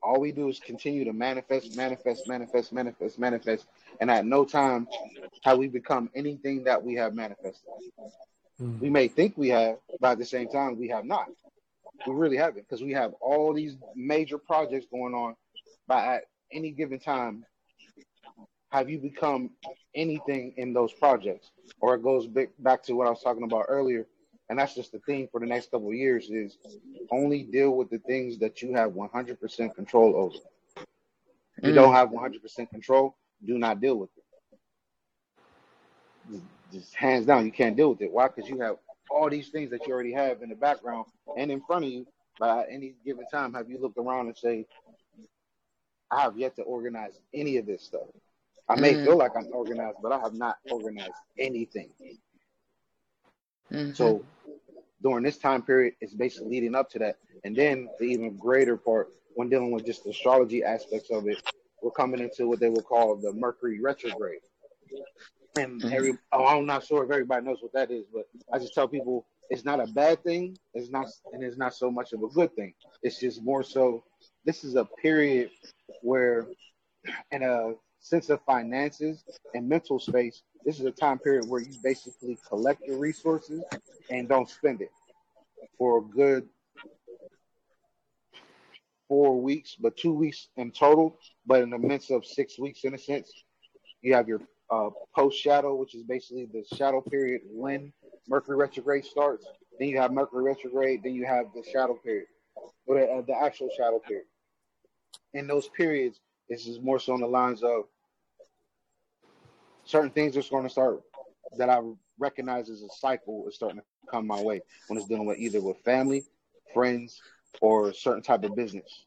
All we do is continue to manifest, manifest, manifest, manifest, manifest, and at no time have we become anything that we have manifested. Mm. We may think we have, but at the same time, we have not. We really haven't because we have all these major projects going on, but at any given time, have you become anything in those projects? Or it goes back back to what I was talking about earlier, and that's just the thing for the next couple of years is only deal with the things that you have 100% control over. If you don't have 100% control, do not deal with it. Just- Just hands down, you can't deal with it. Why? Because you have all these things that you already have in the background and in front of you. By any given time, have you looked around and say, I have yet to organize any of this stuff. I may Mm. feel like I'm organized, but I have not organized anything. Mhm. So during this time period, it's basically leading up to that. And then the even greater part, when dealing with just the astrology aspects of it, we're coming into what they will call the Mercury retrograde. And every oh, I'm not sure if everybody knows what that is, but I just tell people it's not a bad thing. It's not, and it's not so much of a good thing. It's just more so. This is a period where, in a sense of finances and mental space, this is a time period where you basically collect your resources and don't spend it for a good four weeks, but two weeks in total. But in the midst of six weeks, in a sense, you have your uh, post shadow, which is basically the shadow period when Mercury retrograde starts. Then you have Mercury retrograde. Then you have the shadow period, or the, uh, the actual shadow period. In those periods, this is more so on the lines of certain things are going to start that I recognize as a cycle is starting to come my way when it's dealing with either with family, friends, or a certain type of business.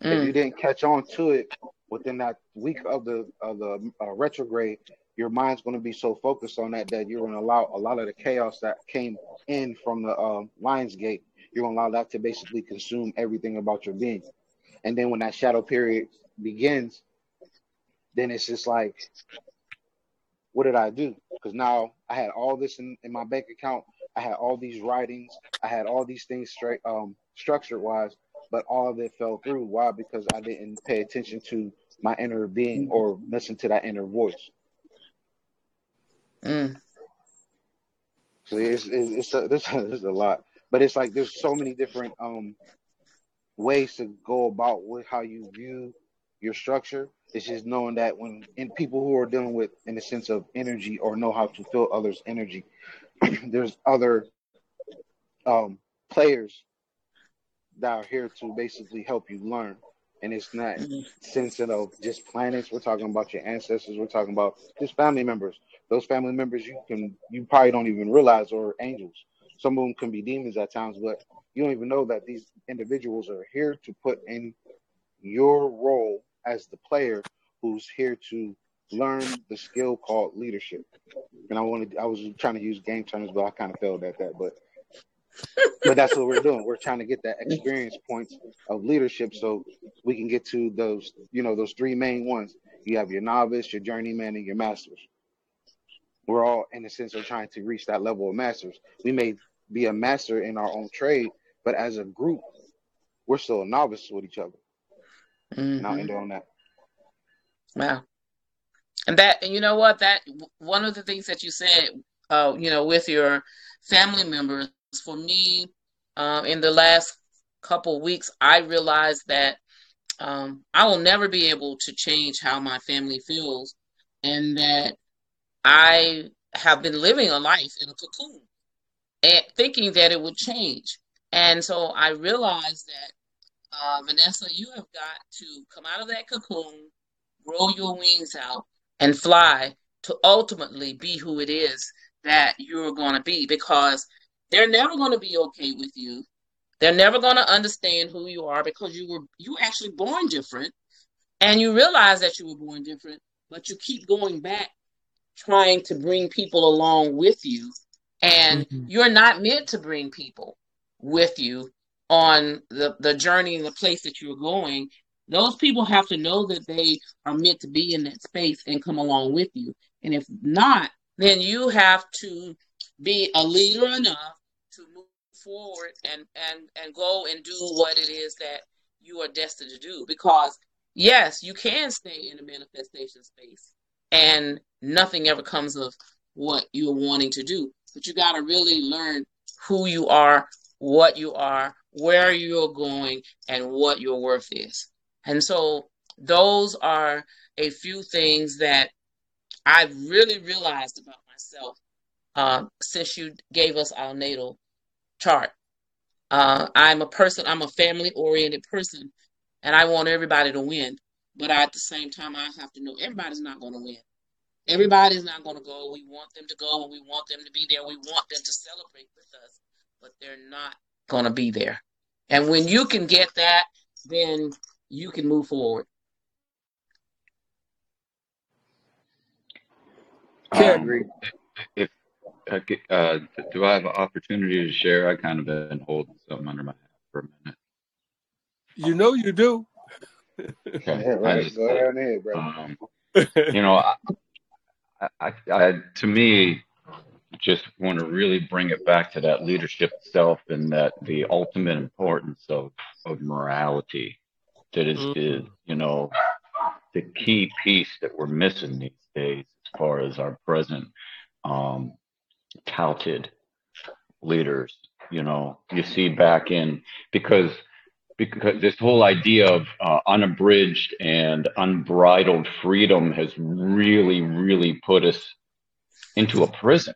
If you Mm. didn't catch on to it within that week of the of the uh, retrograde, your mind's going to be so focused on that that you're going to allow a lot of the chaos that came in from the um, Lions Gate. You're going to allow that to basically consume everything about your being. And then when that shadow period begins, then it's just like, what did I do? Because now I had all this in, in my bank account. I had all these writings. I had all these things straight um structured wise, but all of it fell through. Why? Because I didn't pay attention to my inner being or listen to that inner voice. Mm. So it's it's, it's a, there's, a, there's a lot, but it's like there's so many different um ways to go about with how you view your structure. It's just knowing that when in people who are dealing with in the sense of energy or know how to feel others' energy, [clears throat] there's other um players that are here to basically help you learn. And it's not Mhm. sensitive of just planets. We're talking about your ancestors. We're talking about just family members. Those family members you can you probably don't even realize are angels. Some of them can be demons at times, but you don't even know that these individuals are here to put in your role as the player who's here to learn the skill called leadership. and I wanted I was trying to use game terms, but I kind of failed at that. But but that's what we're doing. We're trying to get that experience points of leadership so we can get to those, you know, those three main ones. You have your novice, your journeyman, and your masters. We're all in a sense are trying to reach that level of masters. We may be a master in our own trade, but as a group, we're still a novice with each other. Mm-hmm. And I'll end on that. Wow. And that, and you know what? That one of the things that you said, uh, you know, with your family members, for me, um, in the last couple weeks, I realized that um, I will never be able to change how my family feels, and that I have been living a life in a cocoon, and thinking that it would change. And so I realized that uh, Vanessa, you have got to come out of that cocoon, grow your wings out, and fly to ultimately be who it is that you're going to be because they're never going to be okay with you. They're never going to understand who you are because you were you were actually born different and you realize that you were born different, but you keep going back trying to bring people along with you and mm-hmm. you're not meant to bring people with you on the, the journey and the place that you're going those people have to know that they are meant to be in that space and come along with you. And if not, then you have to be a leader enough to move forward and and and go and do what it is that you are destined to do. Because yes, you can stay in a manifestation space and nothing ever comes of what you're wanting to do. But you got to really learn who you are, what you are, where you're going, and what your worth is. And so those are a few things that I've really realized about myself uh, since you gave us our natal chart. Uh, I'm a person, I'm a family oriented person, and I want everybody to win. But at the same time, I have to know everybody's not going to win. Everybody's not going to go. We want them to go and we want them to be there. We want them to celebrate with us, but they're not going to be there. And when you can get that, then you can move forward. Can't um, agree. If uh, do I have an opportunity to share? I kind of been holding something under my hat for a minute. You know you do. Okay. Yeah, right. Just, Go ahead, bro. Um, you know, I, I, I, to me, just want to really bring it back to that leadership itself and that the ultimate importance of, of morality that is, mm-hmm. is you know the key piece that we're missing these days as far as our present um, touted leaders. You know, you see back in because because this whole idea of uh, unabridged and unbridled freedom has really, really put us into a prison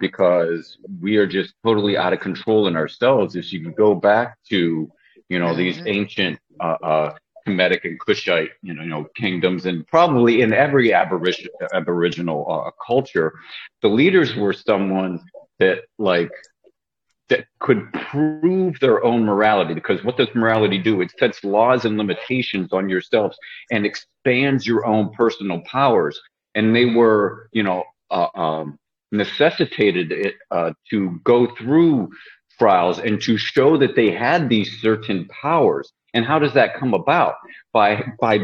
because we are just totally out of control in ourselves. If you go back to, you know, these mm-hmm. ancient uh, uh, Kemetic and Kushite, you know, you know, kingdoms, and probably in every aboriginal Aboriginal uh, culture, the leaders were someone that like that could prove their own morality. Because what does morality do? It sets laws and limitations on yourselves and expands your own personal powers. And they were, you know, uh, um, necessitated it, uh, to go through trials and to show that they had these certain powers and how does that come about? By by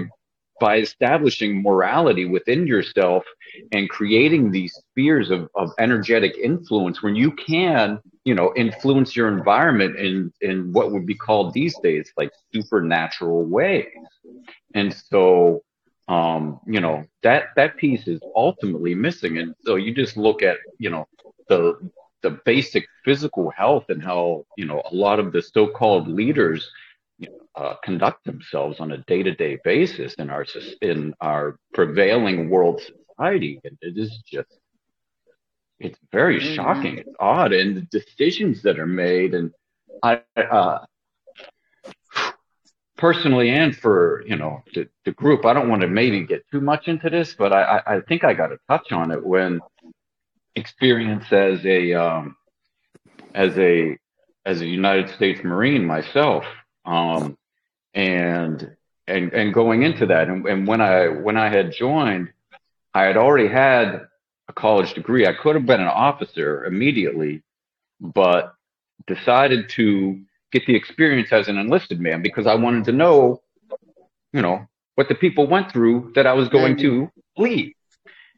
by establishing morality within yourself and creating these spheres of, of energetic influence when you can, you know, influence your environment in, in what would be called these days like supernatural ways. And so um, you know, that that piece is ultimately missing. And so you just look at, you know, the the basic physical health and how, you know, a lot of the so-called leaders uh, conduct themselves on a day-to-day basis in our in our prevailing world society. And it is just it's very mm-hmm. shocking. It's odd, and the decisions that are made. And I uh, personally, and for you know the, the group, I don't want to maybe get too much into this, but I, I think I got to touch on it when experience as a um, as a as a United States Marine myself. Um, and and and going into that and, and when i when i had joined i had already had a college degree. I could have been an officer immediately, but decided to get the experience as an enlisted man because I wanted to know, you know, what the people went through that I was going Mm-hmm. to lead.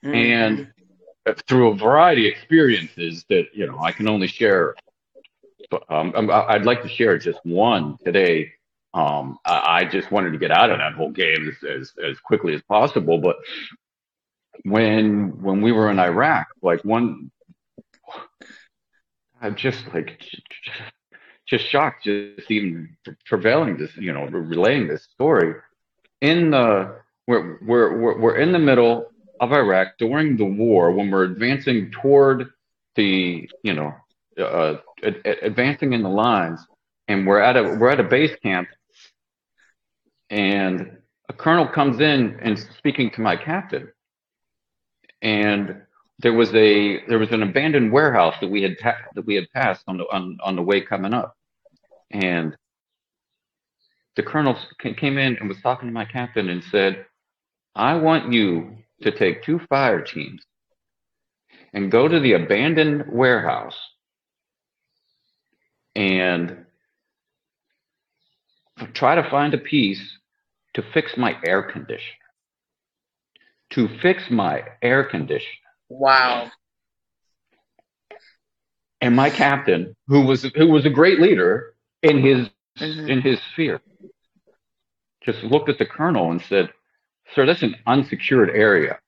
Mm-hmm. And through a variety of experiences that, you know, I can only share. Um, I'm- I- I'd like to share just one today. Um, I, I just wanted to get out of that whole game as, as, as quickly as possible. But when when we were in Iraq, like one, I'm just like just shocked, just even prevailing this, you know, relaying this story. In the we're we're we're, we're in the middle of Iraq during the war when we're advancing toward the, you know, uh, ad- ad- advancing in the lines, and we're at a we're at a base camp, and a colonel comes in and speaking to my captain, and there was a there was an abandoned warehouse that we had pa- that we had passed on the on, on the way coming up, and the colonel came in and was talking to my captain and said, "I want you to take two fire teams and go to the abandoned warehouse and try to find a piece to fix my air conditioner. To fix my air conditioner." Wow. and my captain, who was who was a great leader in his Mhm. in his sphere, just looked at the colonel and said, "Sir, that's an unsecured area.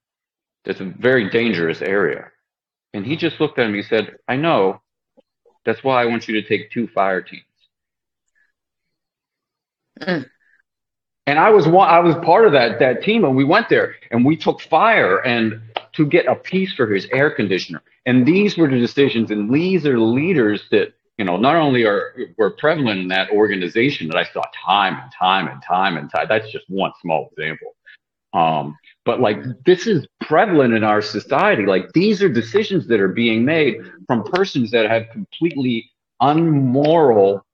That's a very dangerous area." And he just looked at him and said, "I know. That's why I want you to take two fire teams." Mm. And I was one, I was part of that that team, and we went there and we took fire and to get a piece for his air conditioner. And these were the decisions, and these are the leaders that you know not only are were prevalent in that organization that I saw time and time and time and time. That's just one small example. Um, but like this is prevalent in our society. Like these are decisions that are being made from persons that have completely unmoral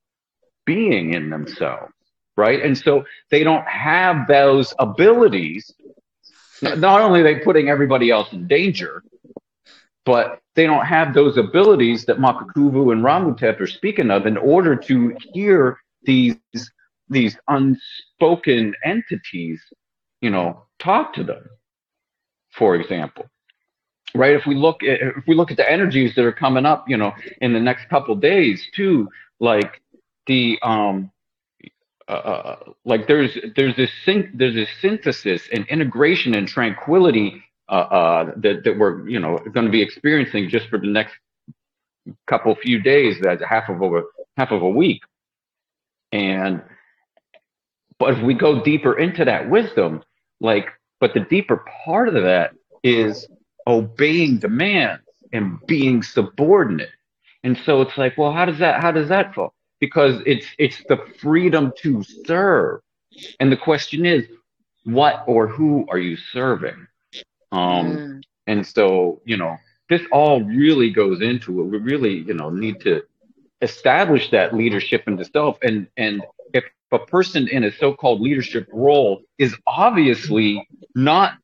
being in themselves, right? And so they don't have those abilities. Not only are they putting everybody else in danger, but they don't have those abilities that Makakuvu and Ramutep are speaking of in order to hear these these unspoken entities, you know, talk to them. For example, right? If we look at if we look at the energies that are coming up, you know, in the next couple days too, like the um uh, like there's there's this syn- there's this synthesis and integration and tranquility uh, uh, Uh, uh, that that we're you know going to be experiencing just for the next couple few days, that's half of a half of a week, and but if we go deeper into that wisdom, like but the deeper part of that is obeying demands and being subordinate, and so it's like, well, how does that how does that fall? Because it's it's the freedom to serve, and the question is, what or who are you serving? Um, Mm. and so, you know, this all really goes into it. We really, you know, need to establish that leadership in the self. And and if a person in a so-called leadership role is obviously not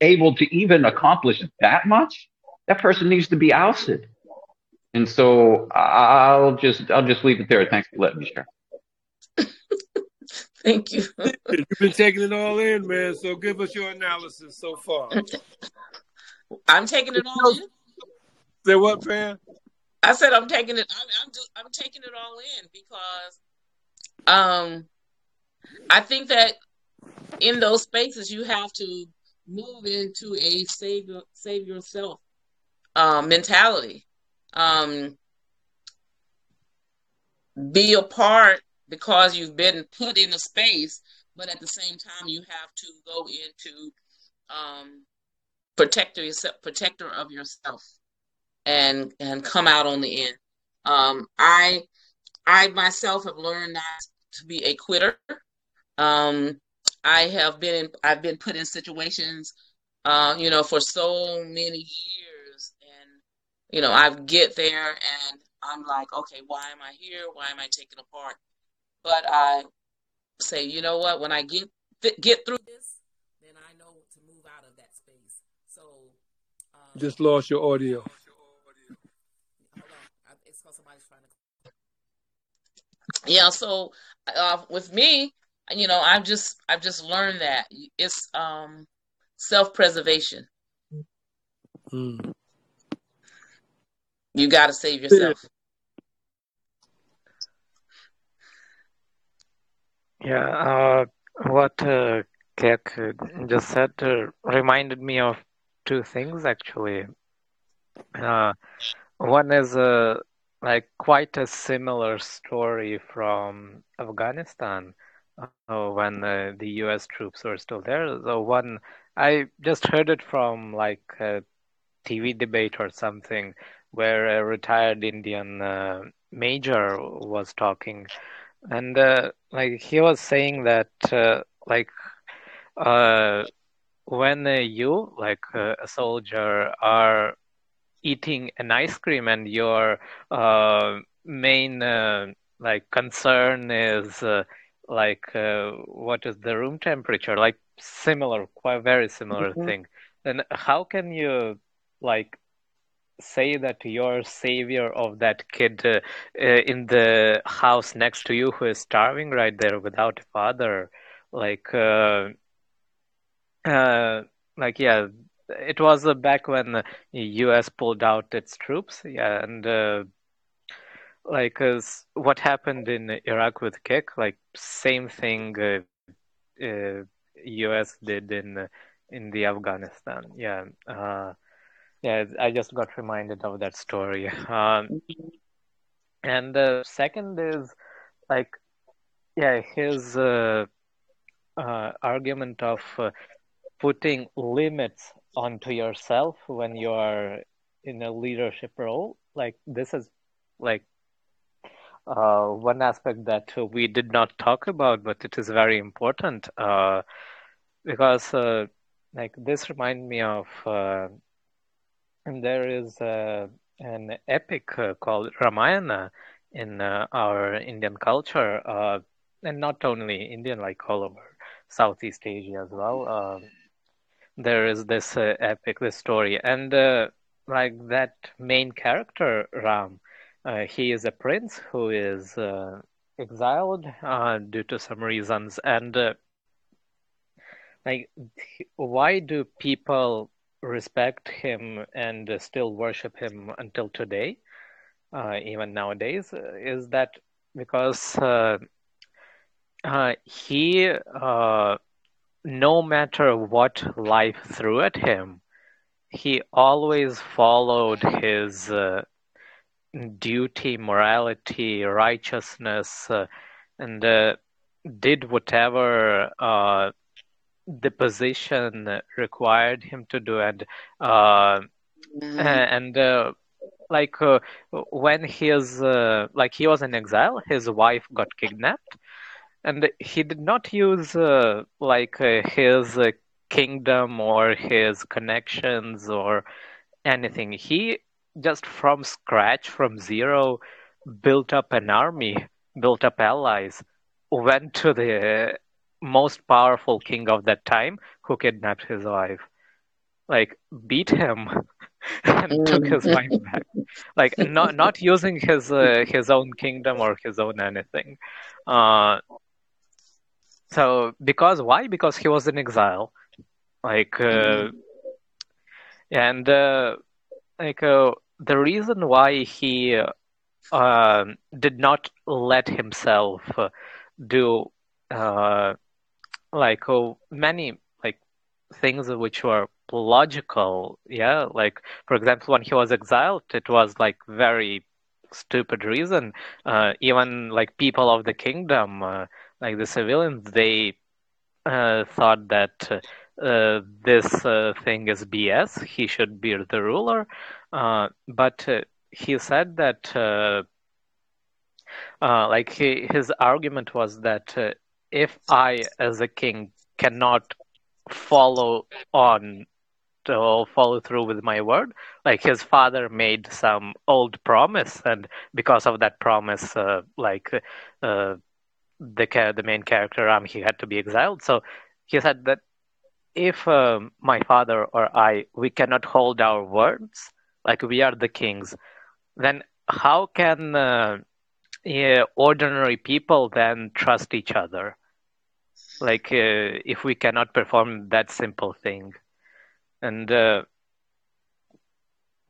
able to even accomplish that much, that person needs to be ousted. And so I'll just I'll just leave it there. Thanks for letting me share. Thank you. You've been taking it all in, man. So give us your analysis so far. I'm taking it all in. Say what, Pam? I said I'm taking it. I'm I'm, just, I'm taking it all in because um I think that in those spaces you have to move into a save save yourself um, mentality. Um, be a part because you've been put in a space, but at the same time you have to go into um, protector yourself, protector of yourself, and and come out on the end. Um, I I myself have learned not to be a quitter. Um, I have been in, I've been put in situations, uh, you know, for so many years, and you know, I get there and I'm like, okay, why am I here? Why am I taken apart? But I say, you know what? When I get get through this, then I know to move out of that space. So um, just lost your audio. Yeah, so uh, with me, you know, I've just I've just learned that it's um self-preservation. Mm. You got to save yourself. Yeah, uh, what uh, Kek just said uh, reminded me of two things actually. Uh, one is uh, like quite a similar story from Afghanistan uh, when uh, the U.S. troops were still there. So one, I just heard it from like a TV debate or something where a retired Indian major was talking, and uh, like he was saying that uh, like uh, when you like a soldier are eating an ice cream and your uh, main uh, like concern is uh, like uh, what is the room temperature like similar quite very similar Mhm. thing then how can you like say that you're savior of that kid uh, uh, in the house next to you who is starving right there without a father like uh, uh, like yeah it was uh, back when the US pulled out its troops yeah and uh, like uh, s- what happened in Iraq with Kek like same thing US did in in the Afghanistan yeah uh, yeah I just got reminded of that story. Um, and the second is like yeah his uh, uh, argument of uh, putting limits onto yourself when you are in a leadership role. Like this is like uh, one aspect that we did not talk about but it is very important uh, because uh, like this remind me of uh, and there is uh, an epic uh, called Ramayana in uh, our Indian culture uh, and not only Indian like all over Southeast Asia as well. Um there is this uh, epic, this story, and uh, like that main character Ram, he is a prince who is exiled due to some reasons, and like why do people respect him and still worship him until today, uh, even nowadays? Is that because uh, uh, he, uh, no matter what life threw at him, he always followed his uh, duty, morality, righteousness, uh, and did whatever the position required him to do. And uh, Mhm. and uh, like uh, when his uh, like he was in exile, his wife got kidnapped, and he did not use uh, like uh, his uh, kingdom or his connections or anything. He just from scratch, from zero, built up an army, built up allies, went to the most powerful king of that time who kidnapped his wife. Like beat him [laughs] and took his wife back. Like not not using his uh, his own kingdom or his own anything. Uh, so because why? Because he was in exile. Like uh, and uh, like uh, the reason why he uh, did not let himself do uh, like uh, many like things which were logical yeah like for example when he was exiled it was like very stupid reason uh, even like people of the kingdom uh, like the civilians they uh, thought that uh, this uh, thing is BS. He should be the ruler. Uh, but uh, he said that, uh, uh, like, he, his argument was that if I, as a king, cannot follow on to follow through with my word, like his father made some old promise, and because of that promise, uh, like, uh, the the main character Ram, he had to be exiled. So he said that if um, my father or I we cannot hold our words, like we are the kings, then how can uh, yeah, ordinary people then trust each other? Like uh, if we cannot perform that simple thing, and uh,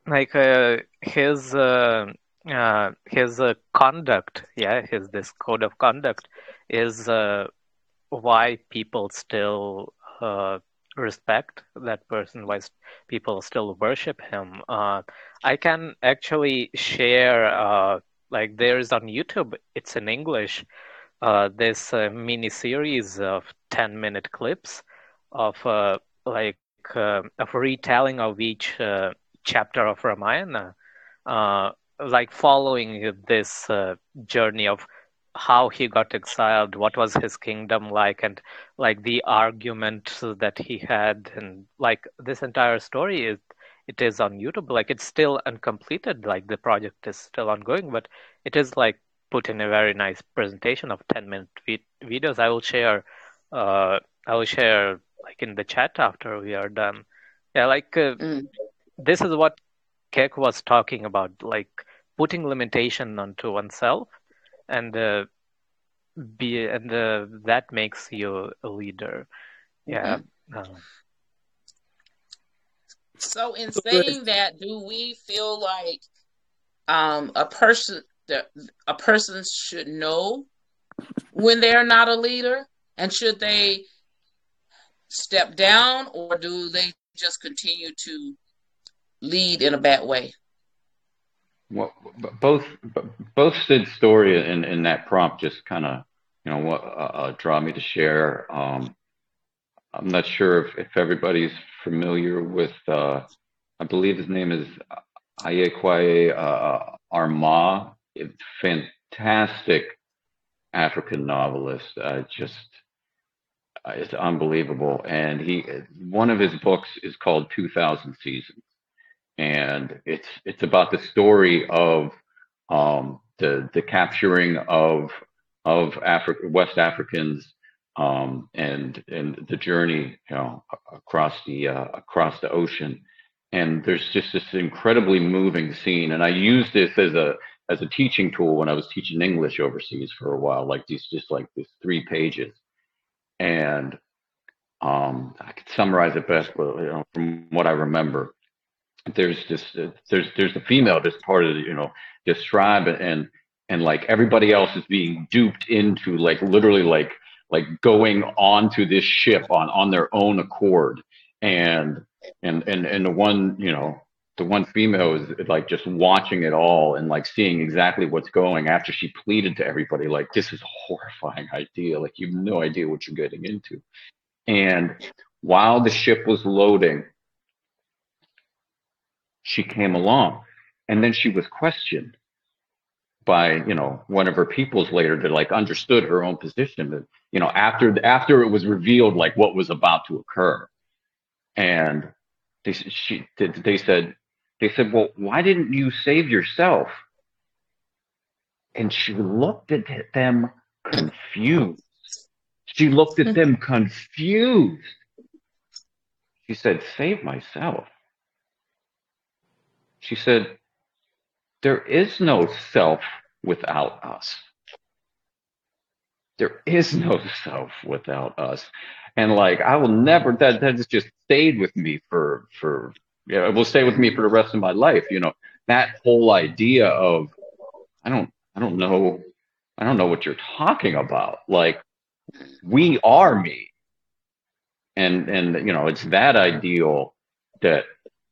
like uh, his uh, uh, his uh, conduct, yeah, his this code of conduct is why people still respect that person, why people still worship him. I can actually share, like there's on YouTube, it's in English, uh, this uh, mini series of 10 minute clips of uh, like uh, of retelling of each uh, chapter of Ramayana, like following this journey of how he got exiled, what was his kingdom like, and like the argument that he had, and like this entire story is it is on YouTube. Like it's still uncompleted. Like the project is still ongoing, but it is like put in a very nice presentation of 10 minute vi- videos. I will share. Uh, I will share like in the chat after we are done. Yeah, like uh, Mm. this is what Keck was talking about, like putting limitation onto oneself, and uh, be and uh, that makes you a leader. Yeah. Mhm. Uh, So in saying that, do we feel like um, a person that a person should know when they're not a leader, and should they step down, or do they just continue to lead in a bad way? Well, both both Sid's story and, and that prompt just kind of, you know, what uh, uh, draw me to share. Um, I'm not sure if, if everybody's familiar with, uh, I believe his name is Ayi Kwei uh, Armah, a fantastic African novelist. Uh, just uh, it's unbelievable. And he, one of his books is called 2000 Seasons and it's it's about the story of um, the the capturing of of Africa West Africans um, and and the journey you know across the uh, across the ocean and there's just this incredibly moving scene and I use this as a as a teaching tool when I was teaching English overseas for a while like these just like these three pages. And um, I could summarize it best but, you know, from what I remember there's this uh, there's there's the female that's part of the, you know this tribe and and like everybody else is being duped into like literally like like going onto this ship on on their own accord. And and and and the one you know the one female is like just watching it all and like seeing exactly what's going after she pleaded to everybody like this is a horrifying idea. Like you have no idea what you're getting into. And while the ship was loading she came along. And then she was questioned by you know one of her peoples later that like understood her own position that you know after after it was revealed like what was about to occur. And they she they said they said well why didn't you save yourself? And she looked at them confused. She looked at them confused. She said save myself. She said there is no self without us. There is no self without us. And like I will never that that has just stayed with me for for yeah, it will stay with me for the rest of my life. You know, that whole idea of I don't I don't know I don't know what you're talking about. Like we are me. And and you know, it's that ideal that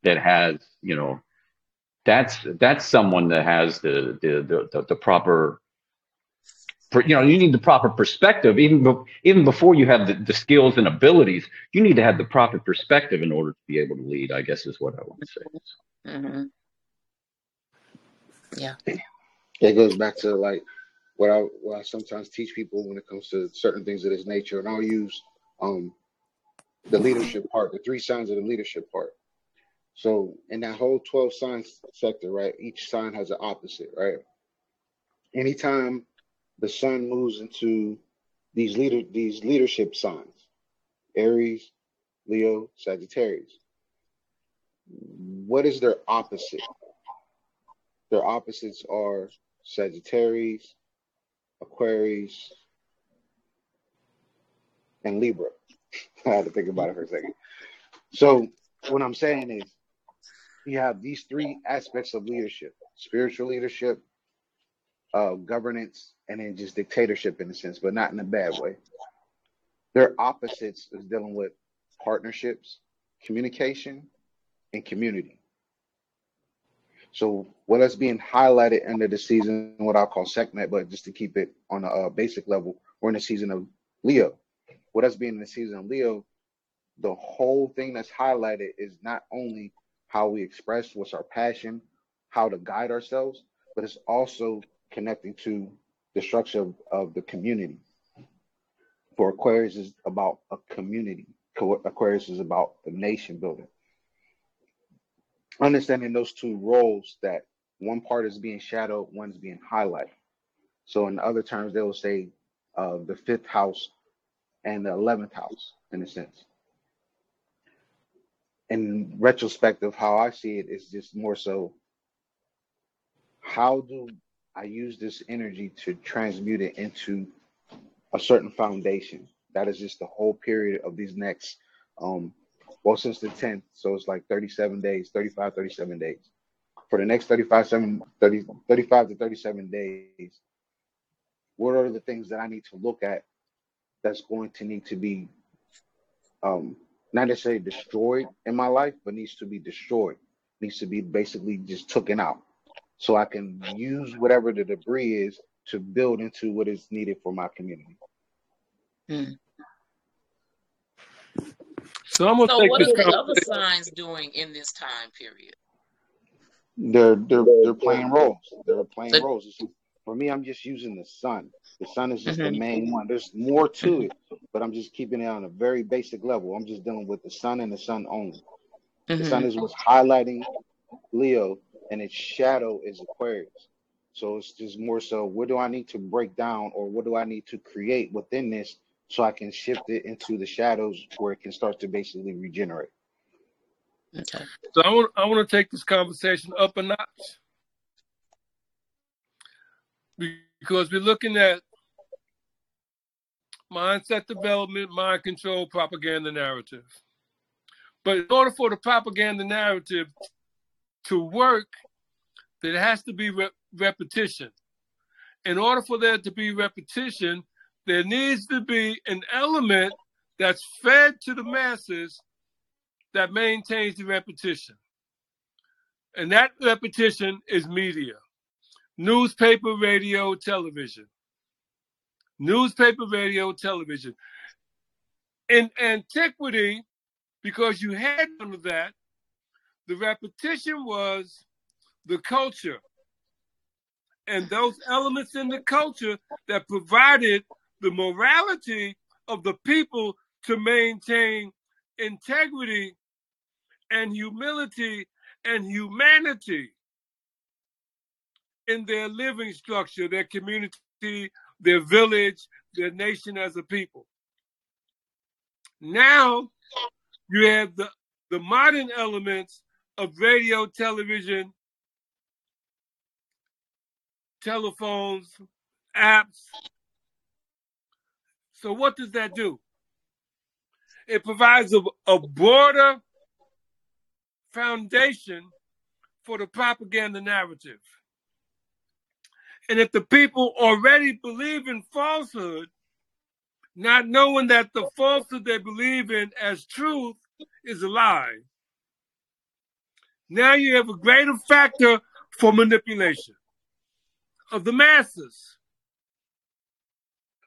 that has, you know, that's that's someone that has the the the, the, the proper per- you know you need the proper perspective even be, even before you have the, the skills and abilities you need to have the proper perspective in order to be able to lead i guess is what i want to say hmm Yeah. It goes back to like what I what I sometimes teach people when it comes to certain things of this nature, and I'll use um the leadership part, the three signs of the leadership part. So in that whole twelve signs sector, right, each sign has an opposite, right? Anytime the sun moves into these leader these leadership signs, Aries, Leo, Sagittarius. What is their opposite? Their opposites are Sagittarius, Aquarius, and Libra. [laughs] I had to think about it for a second. So what I'm saying is you have these three aspects of leadership spiritual leadership, uh, governance, and then just dictatorship in a sense, but not in a bad way. Their opposites is dealing with partnerships, communication, and community. So what is being highlighted under the season, what I'll call segment, but just to keep it on a, a basic level, we're in the season of Leo. What us being in the season of Leo, the whole thing that's highlighted is not only how we express what's our passion, how to guide ourselves, but it's also connecting to the structure of, of the community. For Aquarius is about a community. Aquarius is about the nation building. Understanding those two roles that one part is being shadowed, one's being highlighted. So in other terms, they will say uh, the fifth house and the eleventh house, in a sense. In retrospective, how I see it is just more so how do I use this energy to transmute it into a certain foundation? That is just the whole period of these next, um, well, since the 10th. So it's like 37 days, 35, 37 days. For the next 35, 7, 30, 35 to 37 days, what are the things that I need to look at that's going to need to be um, not necessarily destroyed in my life, but needs to be destroyed, needs to be basically just taken out so I can use whatever the debris is to build into what is needed for my community. Hmm. So I'm gonna So take what this are the other signs doing in this time period? They're they're they're playing roles. They're playing The- roles. It's- for me, I'm just using the sun. The sun is just Mhm. the main one. There's more to it, but I'm just keeping it on a very basic level. I'm just dealing with the sun and the sun only. The sun is what's highlighting Leo, and its shadow is Aquarius. So it's just more so what do I need to break down or what do I need to create within this so I can shift it into the shadows where it can start to basically regenerate. Okay. So I want I want to take this conversation up a notch because we're looking at mindset development, mind control, propaganda narrative. But in order for the propaganda narrative to work, there has to be re- repetition. In order for there to be repetition, there needs to be an element that's fed to the masses that maintains the repetition. And that repetition is media newspaper, radio, television. Newspaper, radio, television. In antiquity, because you had none of that, the repetition was the culture. And those elements in the culture that provided the morality of the people to maintain integrity and humility and humanity in their living structure, their community, their village, their nation as a people. Now you have the, the modern elements of radio, television, telephones, apps. So what does that do? It provides a, a broader foundation for the propaganda narrative. And if the people already believe in falsehood, not knowing that the falsehood they believe in as truth is a lie, now you have a greater factor for manipulation of the masses.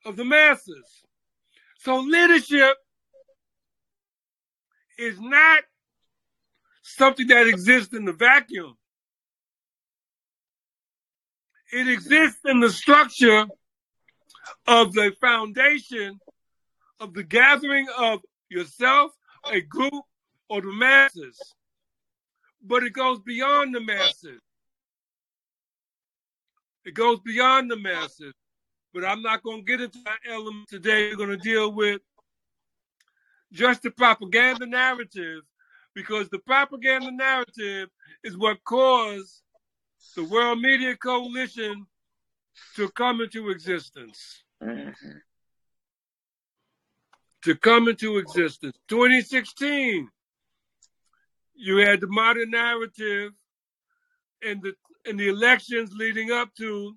Of the masses. So leadership is not something that exists in the vacuum. It exists in the structure of the foundation of the gathering of yourself, a group, or the masses. But it goes beyond the masses. It goes beyond the masses. But I'm not going to get into that element today. We're going to deal with just the propaganda narrative, because the propaganda narrative is what caused the World Media Coalition to come into existence. Mm-hmm. To come into existence. 2016, you had the modern narrative and the in the elections leading up to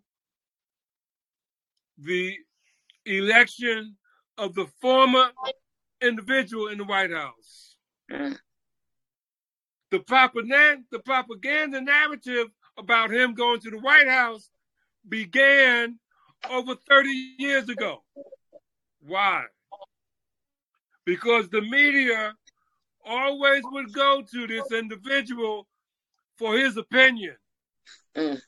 the election of the former individual in the White House. Mm. The propaganda, the propaganda narrative about him going to the White House began over 30 years ago. Why? Because the media always would go to this individual for his opinion. Mm.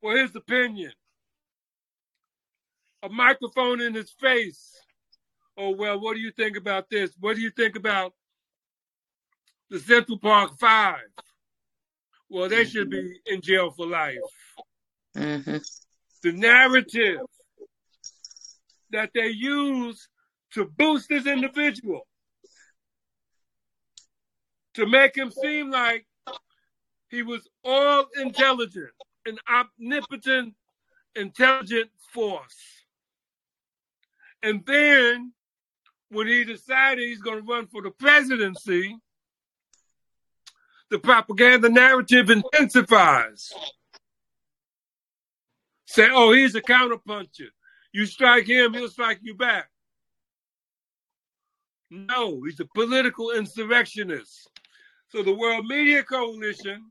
For his opinion. A microphone in his face. Oh, well, what do you think about this? What do you think about the Central Park Five? Well, they should be in jail for life. Mm-hmm. The narrative that they use to boost this individual, to make him seem like he was all intelligent, an omnipotent, intelligent force. And then when he decided he's going to run for the presidency, the propaganda narrative intensifies. Say, oh, he's a counterpuncher. You strike him, he'll strike you back. No, he's a political insurrectionist. So the World Media Coalition,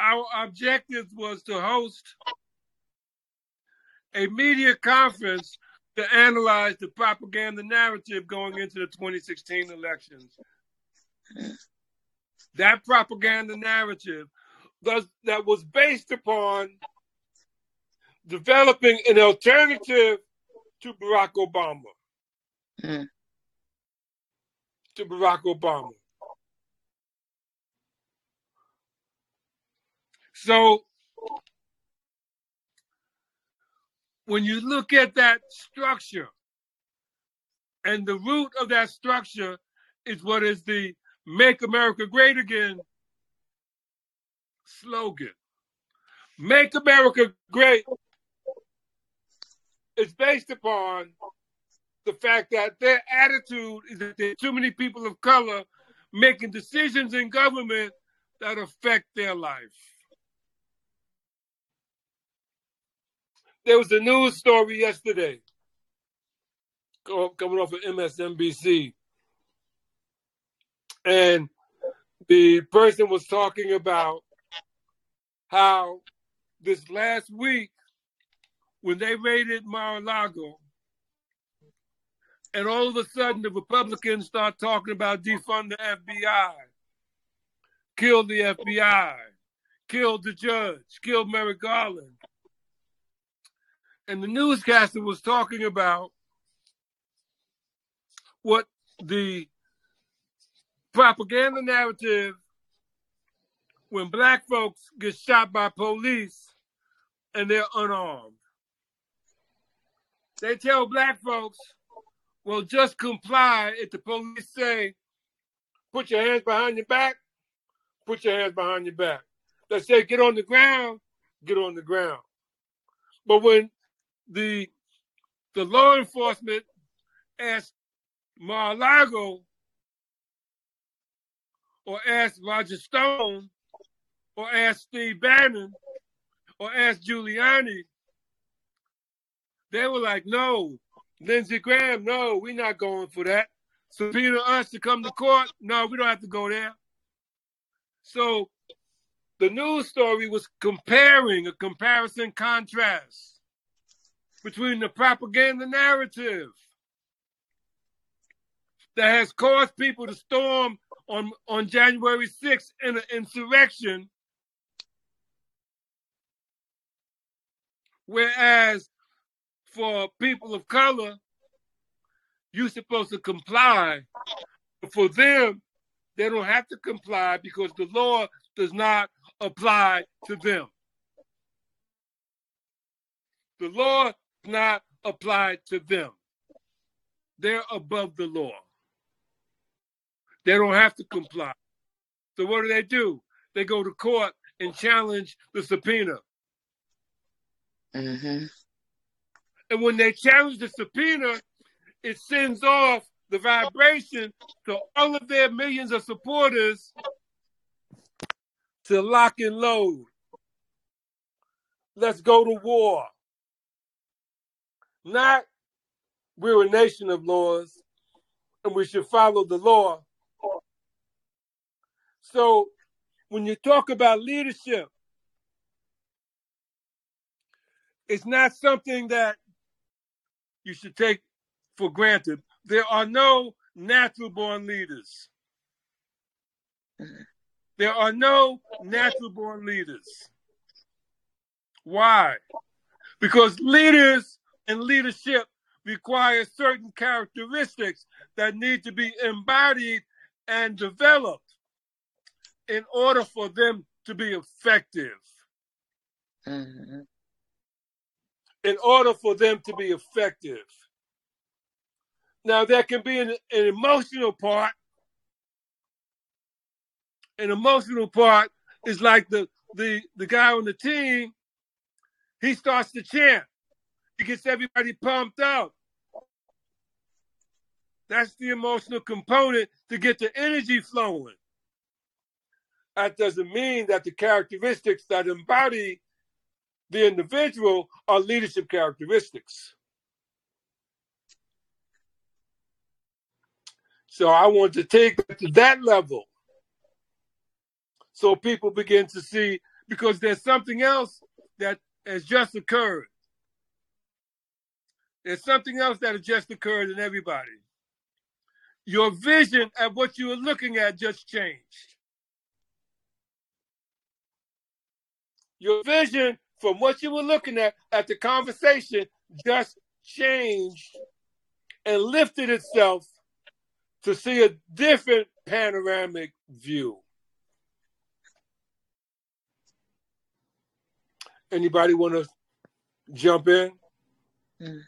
our objective was to host a media conference to analyze the propaganda narrative going into the 2016 elections. That propaganda narrative that was based upon developing an alternative to Barack Obama. Mm. To Barack Obama. So when you look at that structure, and the root of that structure is what is the Make America Great Again slogan. Make America Great is based upon the fact that their attitude is that there are too many people of color making decisions in government that affect their life. There was a news story yesterday coming off of MSNBC and the person was talking about how this last week, when they raided Mar-a-Lago, and all of a sudden the Republicans start talking about defund the FBI, kill the FBI, kill the judge, kill Merrick Garland. And the newscaster was talking about what the propaganda narrative when black folks get shot by police and they're unarmed. They tell black folks, well, just comply if the police say, put your hands behind your back, put your hands behind your back. They say, get on the ground, get on the ground. But when the the law enforcement asked Mar-a-Lago or asked Roger Stone or asked Steve Bannon or asked Giuliani, they were like, no, Lindsey Graham, no, we're not going for that. Subpoena us to come to court? No, we don't have to go there. So the news story was comparing a comparison contrast between the propaganda narrative that has caused people to storm on, on January 6th in an insurrection, whereas for people of color, you're supposed to comply. For them, they don't have to comply because the law does not apply to them. The law does not applied to them. They're above the law. They don't have to comply. So what do they do? They go to court and challenge the subpoena. Mm-hmm. And when they challenge the subpoena, it sends off the vibration to all of their millions of supporters to lock and load. Let's go to war. Not we're a nation of laws and we should follow the law. So when you talk about leadership, it's not something that you should take for granted. There are no natural born leaders. There are no natural born leaders. Why? Because leaders and leadership require certain characteristics that need to be embodied and developed in order for them to be effective. Mm-hmm. In order for them to be effective. Now, there can be an, an emotional part. An emotional part is like the, the, the guy on the team, he starts to chant. He gets everybody pumped up. That's the emotional component to get the energy flowing. That doesn't mean that the characteristics that embody the individual are leadership characteristics. So I want to take it to that level so people begin to see because there's something else that has just occurred. There's something else that has just occurred in everybody. Your vision of what you were looking at just changed. Your vision from what you were looking at at the conversation just changed and lifted itself to see a different panoramic view. Anybody want to jump in? Mm.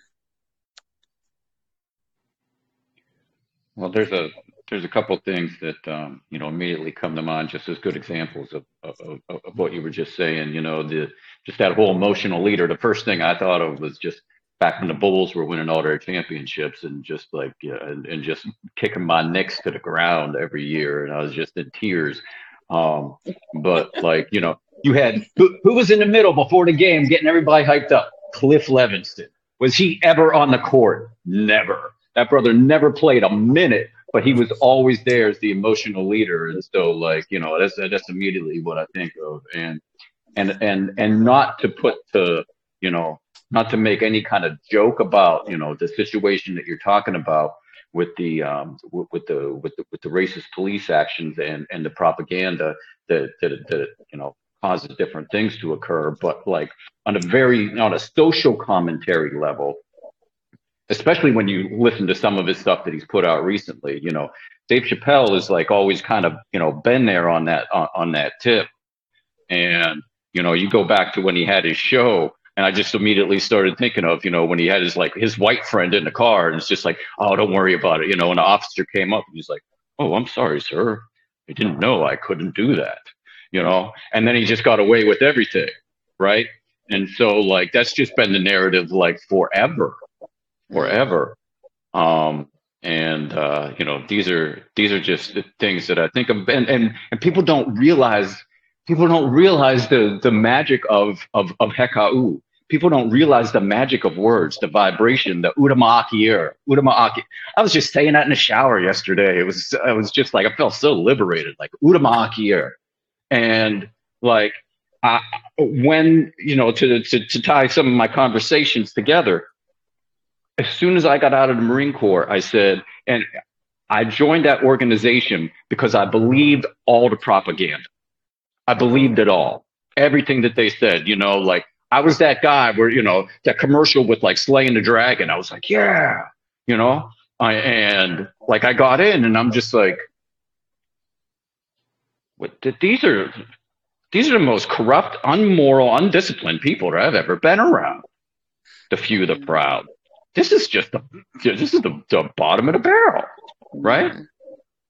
Well, there's a there's a couple things that um, you know immediately come to mind, just as good examples of, of, of, of what you were just saying. You know, the just that whole emotional leader. The first thing I thought of was just back when the Bulls were winning all their championships and just like and, and just kicking my Knicks to the ground every year, and I was just in tears. Um, but like you know, you had who, who was in the middle before the game, getting everybody hyped up. Cliff Levingston Was he ever on the court? Never. That brother never played a minute, but he was always there as the emotional leader. And so, like you know, that's that's immediately what I think of. And and and and not to put to you know not to make any kind of joke about you know the situation that you're talking about with the um with, with the with the with the racist police actions and and the propaganda that that, that you know causes different things to occur but like on a very on a social commentary level especially when you listen to some of his stuff that he's put out recently. You know, Dave Chappelle is like always kind of you know been there on that on, on that tip, and you know you go back to when he had his show. And I just immediately started thinking of, you know, when he had his like his white friend in the car, and it's just like, oh, don't worry about it, you know. And the officer came up, and he's like, oh, I'm sorry, sir, I didn't know I couldn't do that, you know. And then he just got away with everything, right? And so like that's just been the narrative like forever, forever. Um, and uh, you know, these are these are just things that I think of, and and, and people don't realize people don't realize the the magic of of of hekau. People don't realize the magic of words, the vibration, the udamaakir, udamaaki. I was just saying that in the shower yesterday. It was I was just like I felt so liberated, like udamaakir, and like I, when you know to, to to tie some of my conversations together as soon as I got out of the Marine Corps, I said, and I joined that organization because I believed all the propaganda. I believed it all. Everything that they said, you know, like I was that guy where, you know, that commercial with like slaying the dragon. I was like, yeah, you know, I, and like I got in and I'm just like, what, these are, these are the most corrupt, unmoral, undisciplined people that I've ever been around. The few, the proud this is just the this is the, the bottom of the barrel, right?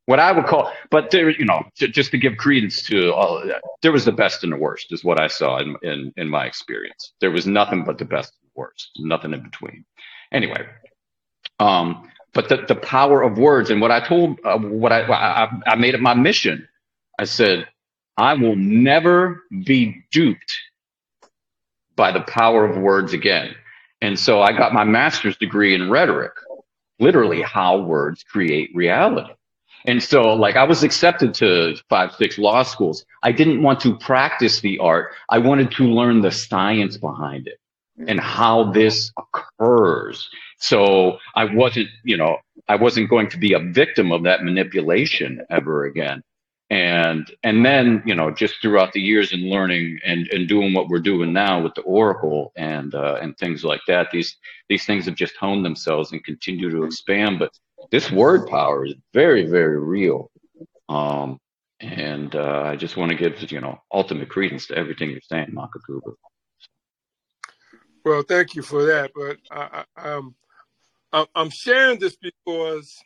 What I would call, but there, you know, just to give credence to all of that, there was the best and the worst, is what I saw in in, in my experience. There was nothing but the best and the worst, nothing in between. Anyway, um, but the, the power of words and what I told, uh, what I, I I made it my mission. I said, I will never be duped by the power of words again. And so I got my master's degree in rhetoric, literally how words create reality. And so, like, I was accepted to five, six law schools. I didn't want to practice the art. I wanted to learn the science behind it and how this occurs. So I wasn't, you know, I wasn't going to be a victim of that manipulation ever again and and then you know just throughout the years and learning and and doing what we're doing now with the oracle and uh, and things like that these these things have just honed themselves and continue to expand. But this word power is very very real. Um and uh, i just want to give you know ultimate credence to everything you're saying makakuba well thank you for that but i, I i'm sharing this because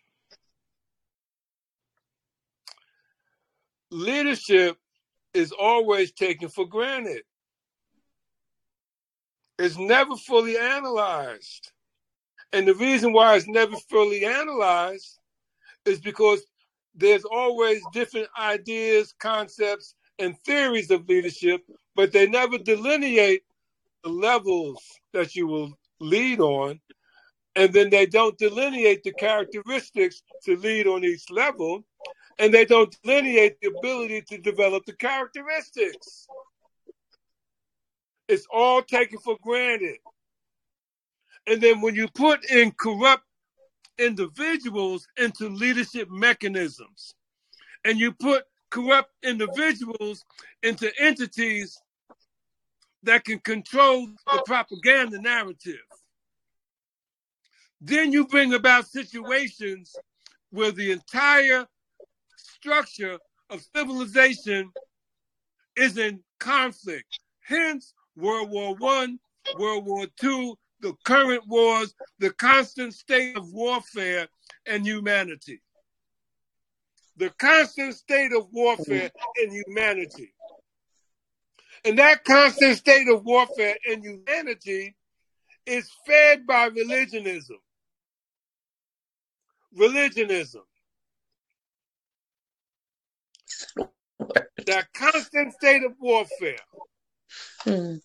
leadership is always taken for granted. It's never fully analyzed. And the reason why it's never fully analyzed is because there's always different ideas, concepts, and theories of leadership, but they never delineate the levels that you will lead on. And then they don't delineate the characteristics to lead on each level and they don't delineate the ability to develop the characteristics. It's all taken for granted. And then when you put in corrupt individuals into leadership mechanisms, and you put corrupt individuals into entities that can control the propaganda narrative, then you bring about situations where the entire structure of civilization is in conflict. Hence, World War One, World War Two, the current wars, the constant state of warfare and humanity. The constant state of warfare and humanity. And that constant state of warfare and humanity is fed by religionism. Religionism. [laughs] that constant state of warfare. Hmm.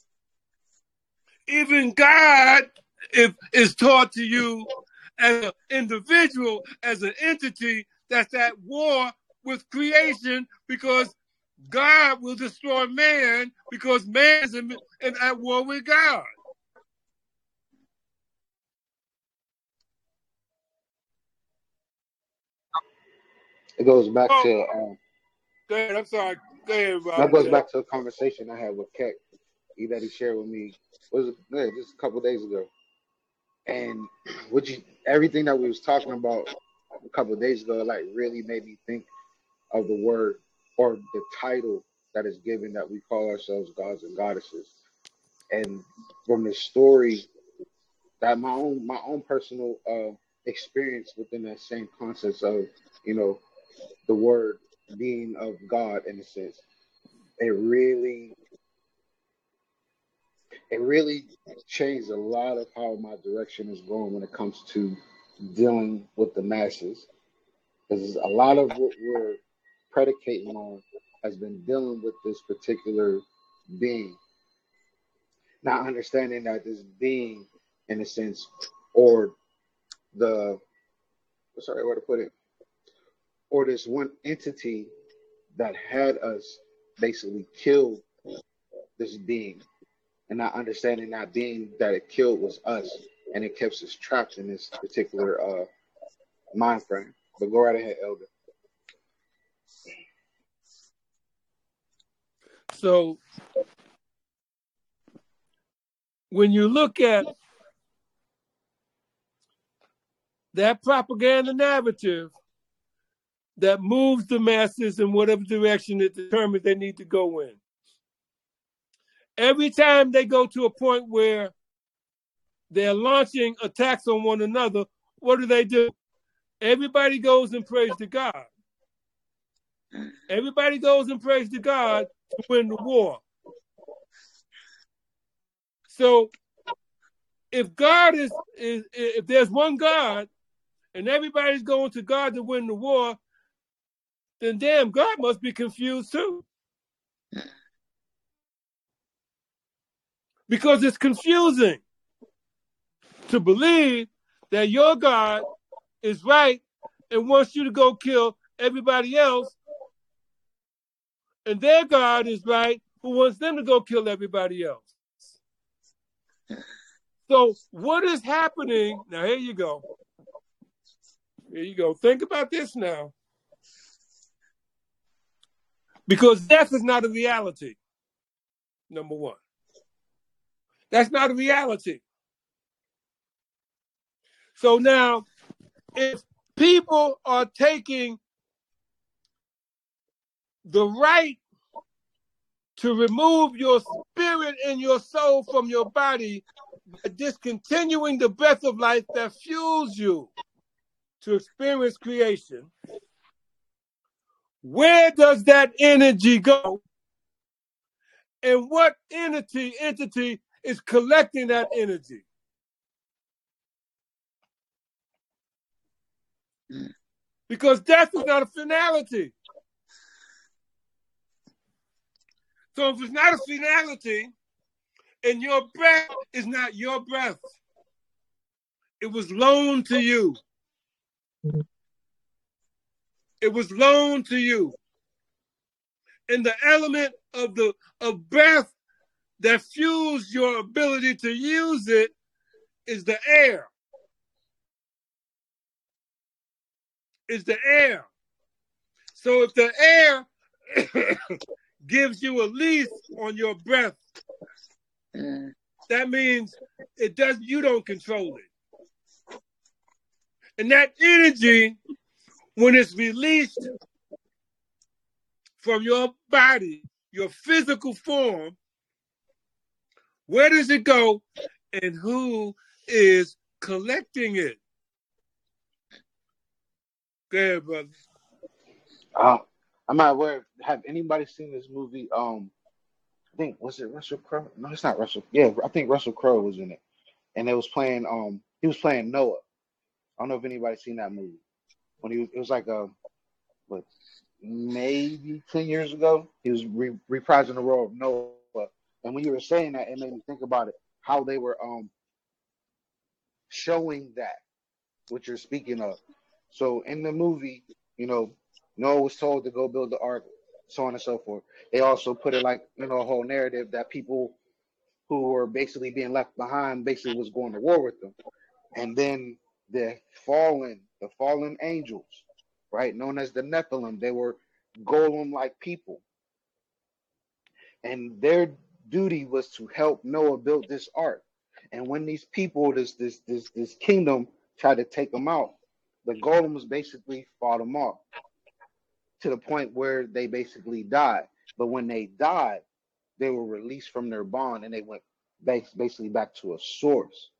Even God if, is taught to you as an individual, as an entity that's at war with creation because God will destroy man because man is in, in, at war with God. It goes back oh, to um, Go ahead. I'm sorry. Go ahead, Rob. That goes back to a conversation I had with Keck that he shared with me was yeah, just a couple days ago. And [clears throat] which everything that we was talking about a couple of days ago, like really made me think of the word or the title that is given that we call ourselves gods and goddesses. And from the story that my own my own personal uh, experience within that same concept of you know the word being of God in a sense. It really it really changed a lot of how my direction is going when it comes to dealing with the masses. Because a lot of what we're predicating on has been dealing with this particular being. Not understanding that this being, in a sense, or the sorry, where to put it, or this one entity that had us basically kill this being and not understanding that being that it killed was us and it kept us trapped in this particular uh, mind frame. But go right ahead, Elder. So when you look at that propaganda narrative that moves the masses in whatever direction it determines they need to go in. Every time they go to a point where they're launching attacks on one another, what do they do? Everybody goes and prays to God. Everybody goes and prays to God to win the war. So if God is, is if there's one God and everybody's going to God to win the war, then damn God must be confused too. Because it's confusing to believe that your God is right and wants you to go kill everybody else, and their God is right who wants them to go kill everybody else. So, what is happening? Now, here you go. Here you go. Think about this now. Because death is not a reality, number one. That's not a reality. So now, if people are taking the right to remove your spirit and your soul from your body by discontinuing the breath of life that fuels you to experience creation, where does that energy go? And what entity entity is collecting that energy? Because death is not a finality. So if it's not a finality, and your breath is not your breath, it was loaned to you. It was loaned to you. And the element of the of breath that fuels your ability to use it is the air. Is the air. So if the air [coughs] gives you a lease on your breath, that means it does you don't control it. And that energy, when it's released from your body, your physical form, where does it go and who is collecting it? Go ahead, brother. Uh, I'm not aware. Have anybody seen this movie? Um, I think was it Russell Crowe? No, it's not Russell. Yeah, I think Russell Crowe was in it, and it was playing. Um, he was playing Noah. I don't know if anybody's seen that movie. When he was, it was like a, what, maybe ten years ago. He was re- reprising the role of Noah, and when you were saying that, it made me think about it. How they were um showing that, what you're speaking of. So in the movie, you know, Noah was told to go build the ark, so on and so forth. They also put it like, you know, a whole narrative that people who were basically being left behind basically was going to war with them. And then the fallen, the fallen angels, right, known as the Nephilim, they were golem like people. And their duty was to help Noah build this ark. And when these people, this this this this kingdom tried to take them out, the golems basically fought them off to the point where they basically died. But when they died, they were released from their bond and they went basically back to a source.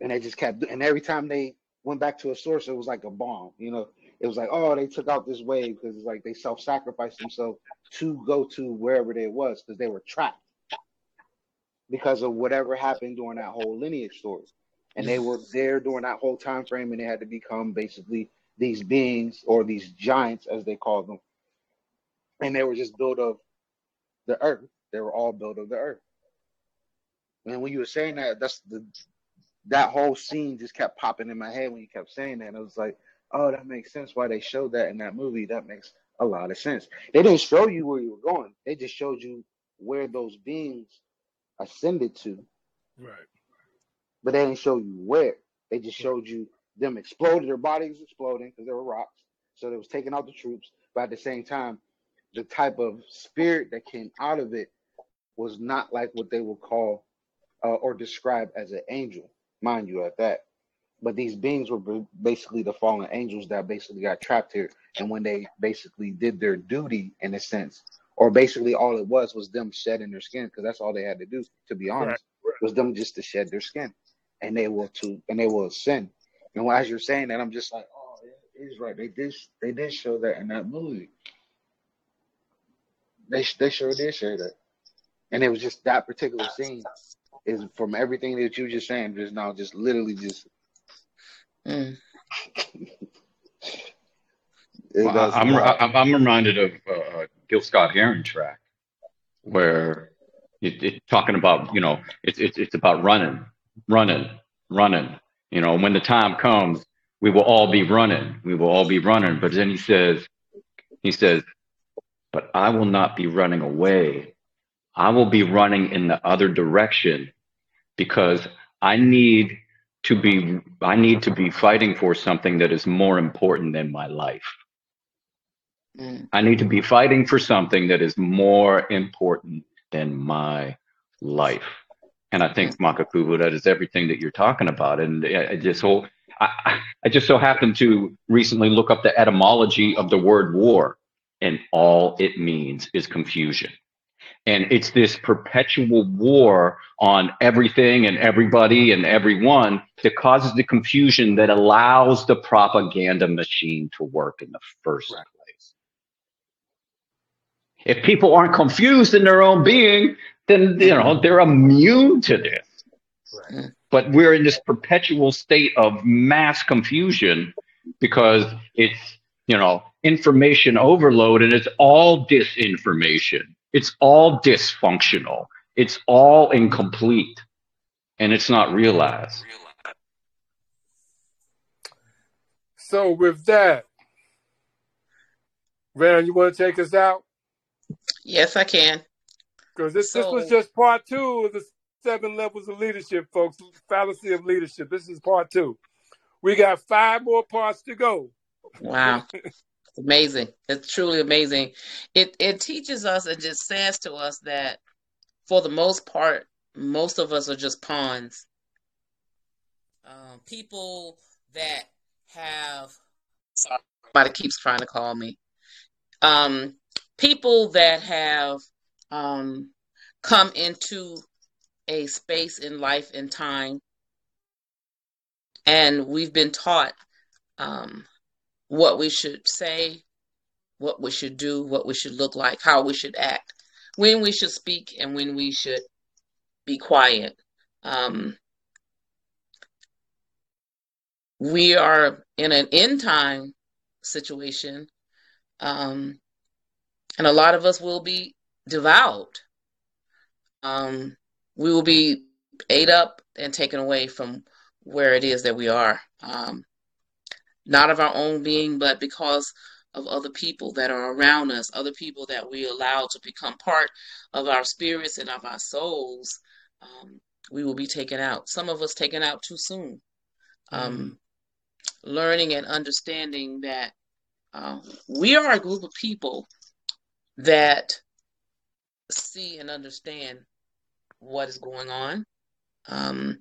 And they just kept, and every time they went back to a source, it was like a bomb. You know, it was like, oh, they took out this wave because it's like they self-sacrificed themselves to go to wherever they was because they were trapped because of whatever happened during that whole lineage story. And they were there during that whole time frame, and they had to become basically these beings or these giants, as they call them. And they were just built of the earth. They were all built of the earth. And when you were saying that, that's the that whole scene just kept popping in my head when you kept saying that. And it was like, oh, that makes sense why they showed that in that movie. That makes a lot of sense. They didn't show you where you were going. They just showed you where those beings ascended to. Right. But they didn't show you where. They just showed you them exploded, their bodies exploding because there were rocks. So they was taking out the troops. But at the same time, the type of spirit that came out of it was not like what they would call uh, or describe as an angel, mind you, at that. But these beings were basically the fallen angels that basically got trapped here. And when they basically did their duty, in a sense, or basically all it was was them shedding their skin, because that's all they had to do, to be honest, right. was them just to shed their skin, and they will to and they will sin. And as you're saying that, I'm just like, oh, it is right. They did they did show that in that movie. They they sure did show that, and it was just that particular scene is from everything that you just saying just now, just literally just. Mm. It Well, does I- I'm. I'm I'm reminded of uh, Gil Scott Heron track where it, it talking about you know it's it's it's about running, running, running. You know, when the time comes, we will all be running. We will all be running. But then he says, he says, but I will not be running away. I will be running in the other direction because I need to be I need to be fighting for something that is more important than my life. Mm. I need to be fighting for something that is more important than my life. And I think Makakubu, that is everything that you're talking about. And I just whole, I I just so happened to recently look up the etymology of the word war, and all it means is confusion. And it's this perpetual war on everything and everybody and everyone that causes the confusion that allows the propaganda machine to work in the first Right. place. If people aren't confused in their own being, then you know they're immune to this. Right. But we're in this perpetual state of mass confusion because it's you know information overload and it's all disinformation. It's all dysfunctional. It's all incomplete, and it's not realized. So with that, Van, you want to take us out? Yes, I can. Because this, this was just part two of the seven levels of leadership, folks. Fallacy of leadership. This is part two. We got five more parts to go. Wow. [laughs] amazing. It's truly amazing. It it teaches us and just says to us that for the most part, most of us are just pawns. Um, people that have sorry, somebody keeps trying to call me. Um, people that have um, come into a space in life and time, and we've been taught um, what we should say, what we should do, what we should look like, how we should act, when we should speak, and when we should be quiet. Um, we are in an end time situation, um, and a lot of us will be devoured. Um, we will be ate up and taken away from where it is that we are. Um, not of our own being, but because of other people that are around us, other people that we allow to become part of our spirits and of our souls, um, we will be taken out. Some of us taken out too soon. Um, learning and understanding that uh, we are a group of people that see and understand what is going on. Um,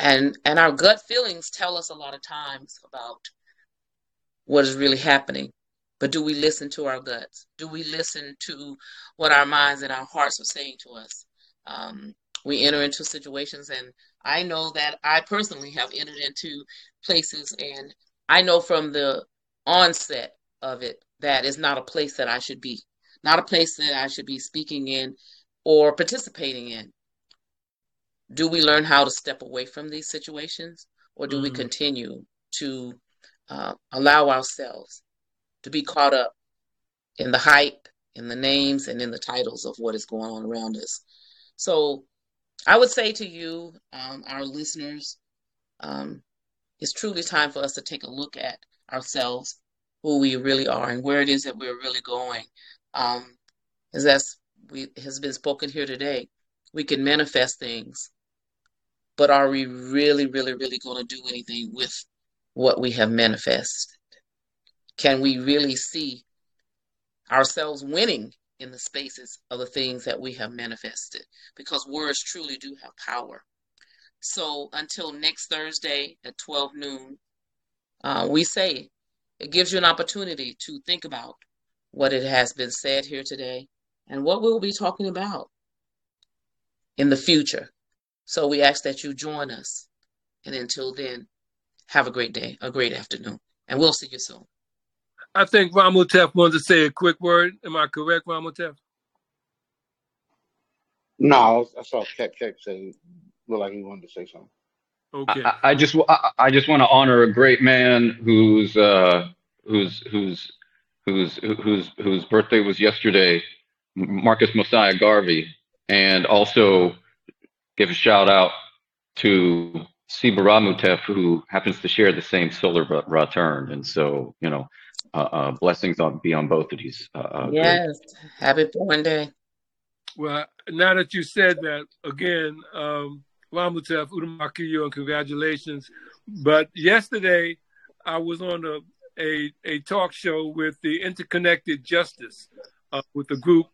and and our gut feelings tell us a lot of times about what is really happening. But do we listen to our guts? Do we listen to what our minds and our hearts are saying to us? Um, we enter into situations and i know that i personally have entered into places and i know from the onset of it that is not a place that i should be. Not a place that i should be speaking in or participating in do we learn how to step away from these situations or do we Mm. continue to uh, allow ourselves to be caught up in the hype in the names and in the titles of what is going on around us so i would say to you um, our listeners um, it's truly time for us to take a look at ourselves who we really are and where it is that we're really going um, as that's we has been spoken here today we can manifest things but are we really, really, really going to do anything with what we have manifested? Can we really see ourselves winning in the spaces of the things that we have manifested? Because words truly do have power. So until next Thursday at 12 noon, uh, we say it gives you an opportunity to think about what it has been said here today and what we'll be talking about. in the future. So we ask that you join us. And until then, have a great day, a great afternoon, and we'll see you soon. I think Ramutef wanted to say a quick word. Am I correct, Ramutef? No, I saw Keck Keck say look like he wanted to say something. Okay. I, I just I, I just want to honor a great man whose uh, whose whose whose whose whose birthday was yesterday, Marcus Mosiah Garvey, and also give a shout out to Siba Ramutef, who happens to share the same solar return, and so you know, uh, uh, blessings on be on both of these. Uh, uh great- Yes. Happy born day. Well, now that you said that, again, um, Ramutef, Udamakiyo, and congratulations. But yesterday, I was on a, a, a talk show with the Interconnected Justice, uh, with a group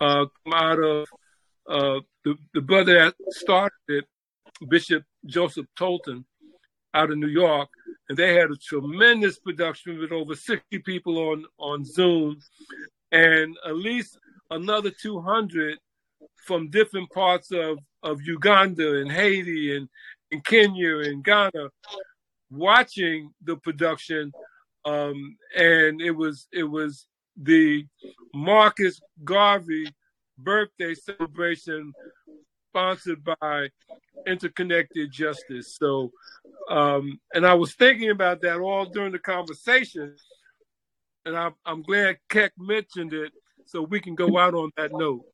uh, come out of uh, the, the brother that started it, Bishop Joseph Tolton, out of New York. And they had a tremendous production with over 60 people on, on Zoom and at least another 200 from different parts of, of Uganda and Haiti and, and Kenya and Ghana watching the production. Um, and it was it was the Marcus Garvey birthday celebration sponsored by Interconnected Justice. So, um, and I was thinking about that all during the conversation, and I, I'm glad Keck mentioned it so we can go out on that note.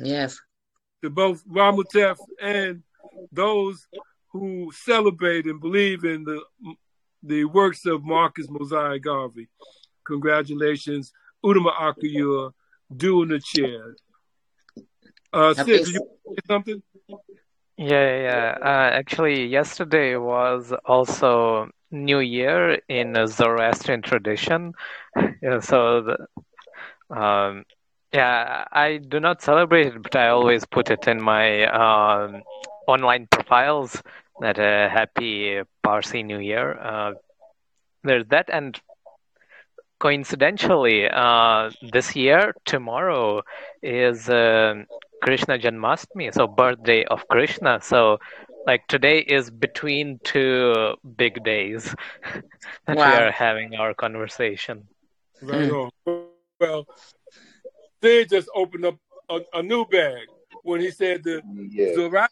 Yes. To both Ramutef and those who celebrate and believe in the the works of Marcus Mosiah Garvey. Congratulations, Udama Akuyua, doing the chair. Uh, Sid, did you say something? Yeah, yeah. Uh, actually, yesterday was also New Year in Zoroastrian tradition. [laughs] Yeah, so the, um, yeah, I do not celebrate it, but I always put it in my um, online profiles that uh, happy Parsi New Year. Uh, there's that, and coincidentally, uh, this year, tomorrow is uh, Krishna Janmashtami, so birthday of Krishna. So, like today is between two big days [laughs] that Wow. we are having our conversation. Right hmm. on. Well, Sid just opened up a, a new bag when he said the Yeah. Zoroastrian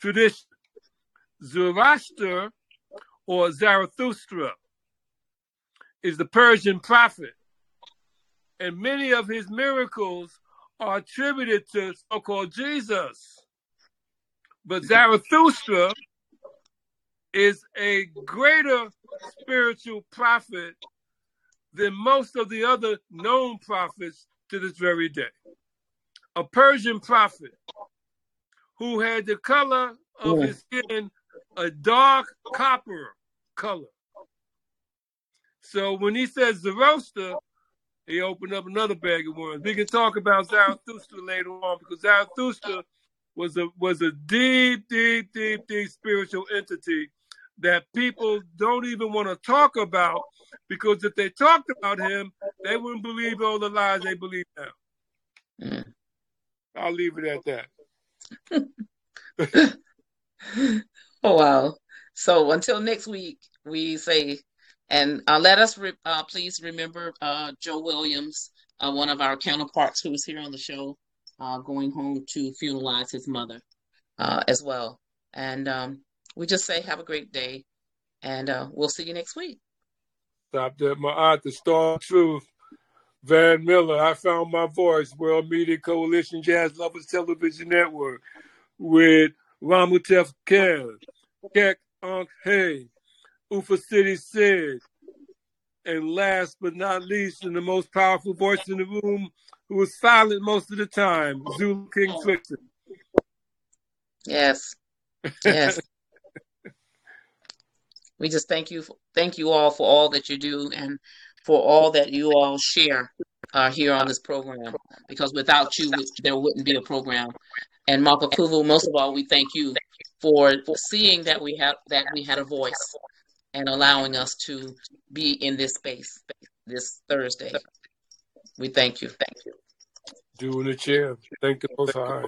tradition. Zoroaster or Zarathustra is the Persian prophet, and many of his miracles are attributed to so called Jesus. But Zarathustra is a greater spiritual prophet than most of the other known prophets to this very day. A Persian prophet who had the color of Mm. his skin a dark copper color. So when he says Zoroaster, he opened up another bag of worms. We can talk about Zarathustra later on because Zarathustra was a was a deep, deep, deep, deep spiritual entity that people don't even want to talk about because if they talked about him, they wouldn't believe all the lies they believe now. Mm. I'll leave it at that. [laughs] Oh wow. So until next week, we say, and uh, let us re- uh, please remember uh, Joe Williams, uh, one of our counterparts who's here on the show, uh, going home to funeralize his mother uh, as well. And um, we just say, have a great day, and we'll see you next week. Stop there, my aunt, the Star of Truth. Van Miller, I found my voice, World Media Coalition Jazz Lovers Television Network, with Ramutef Kel, Kek Ankh Hay, Ufa City Sid, and last but not least, and the most powerful voice in the room, who was silent most of the time, Zulu King Flixon. Yes, yes. [laughs] we just thank you, thank you all for all that you do and for all that you all share uh, here on this program. Because without you, there wouldn't be a program. And Marco Kuvu, most of all, we thank you for seeing that we have that we had a voice and allowing us to be in this space this Thursday. We thank you. Thank you. Doing the chair. Thank the Most High.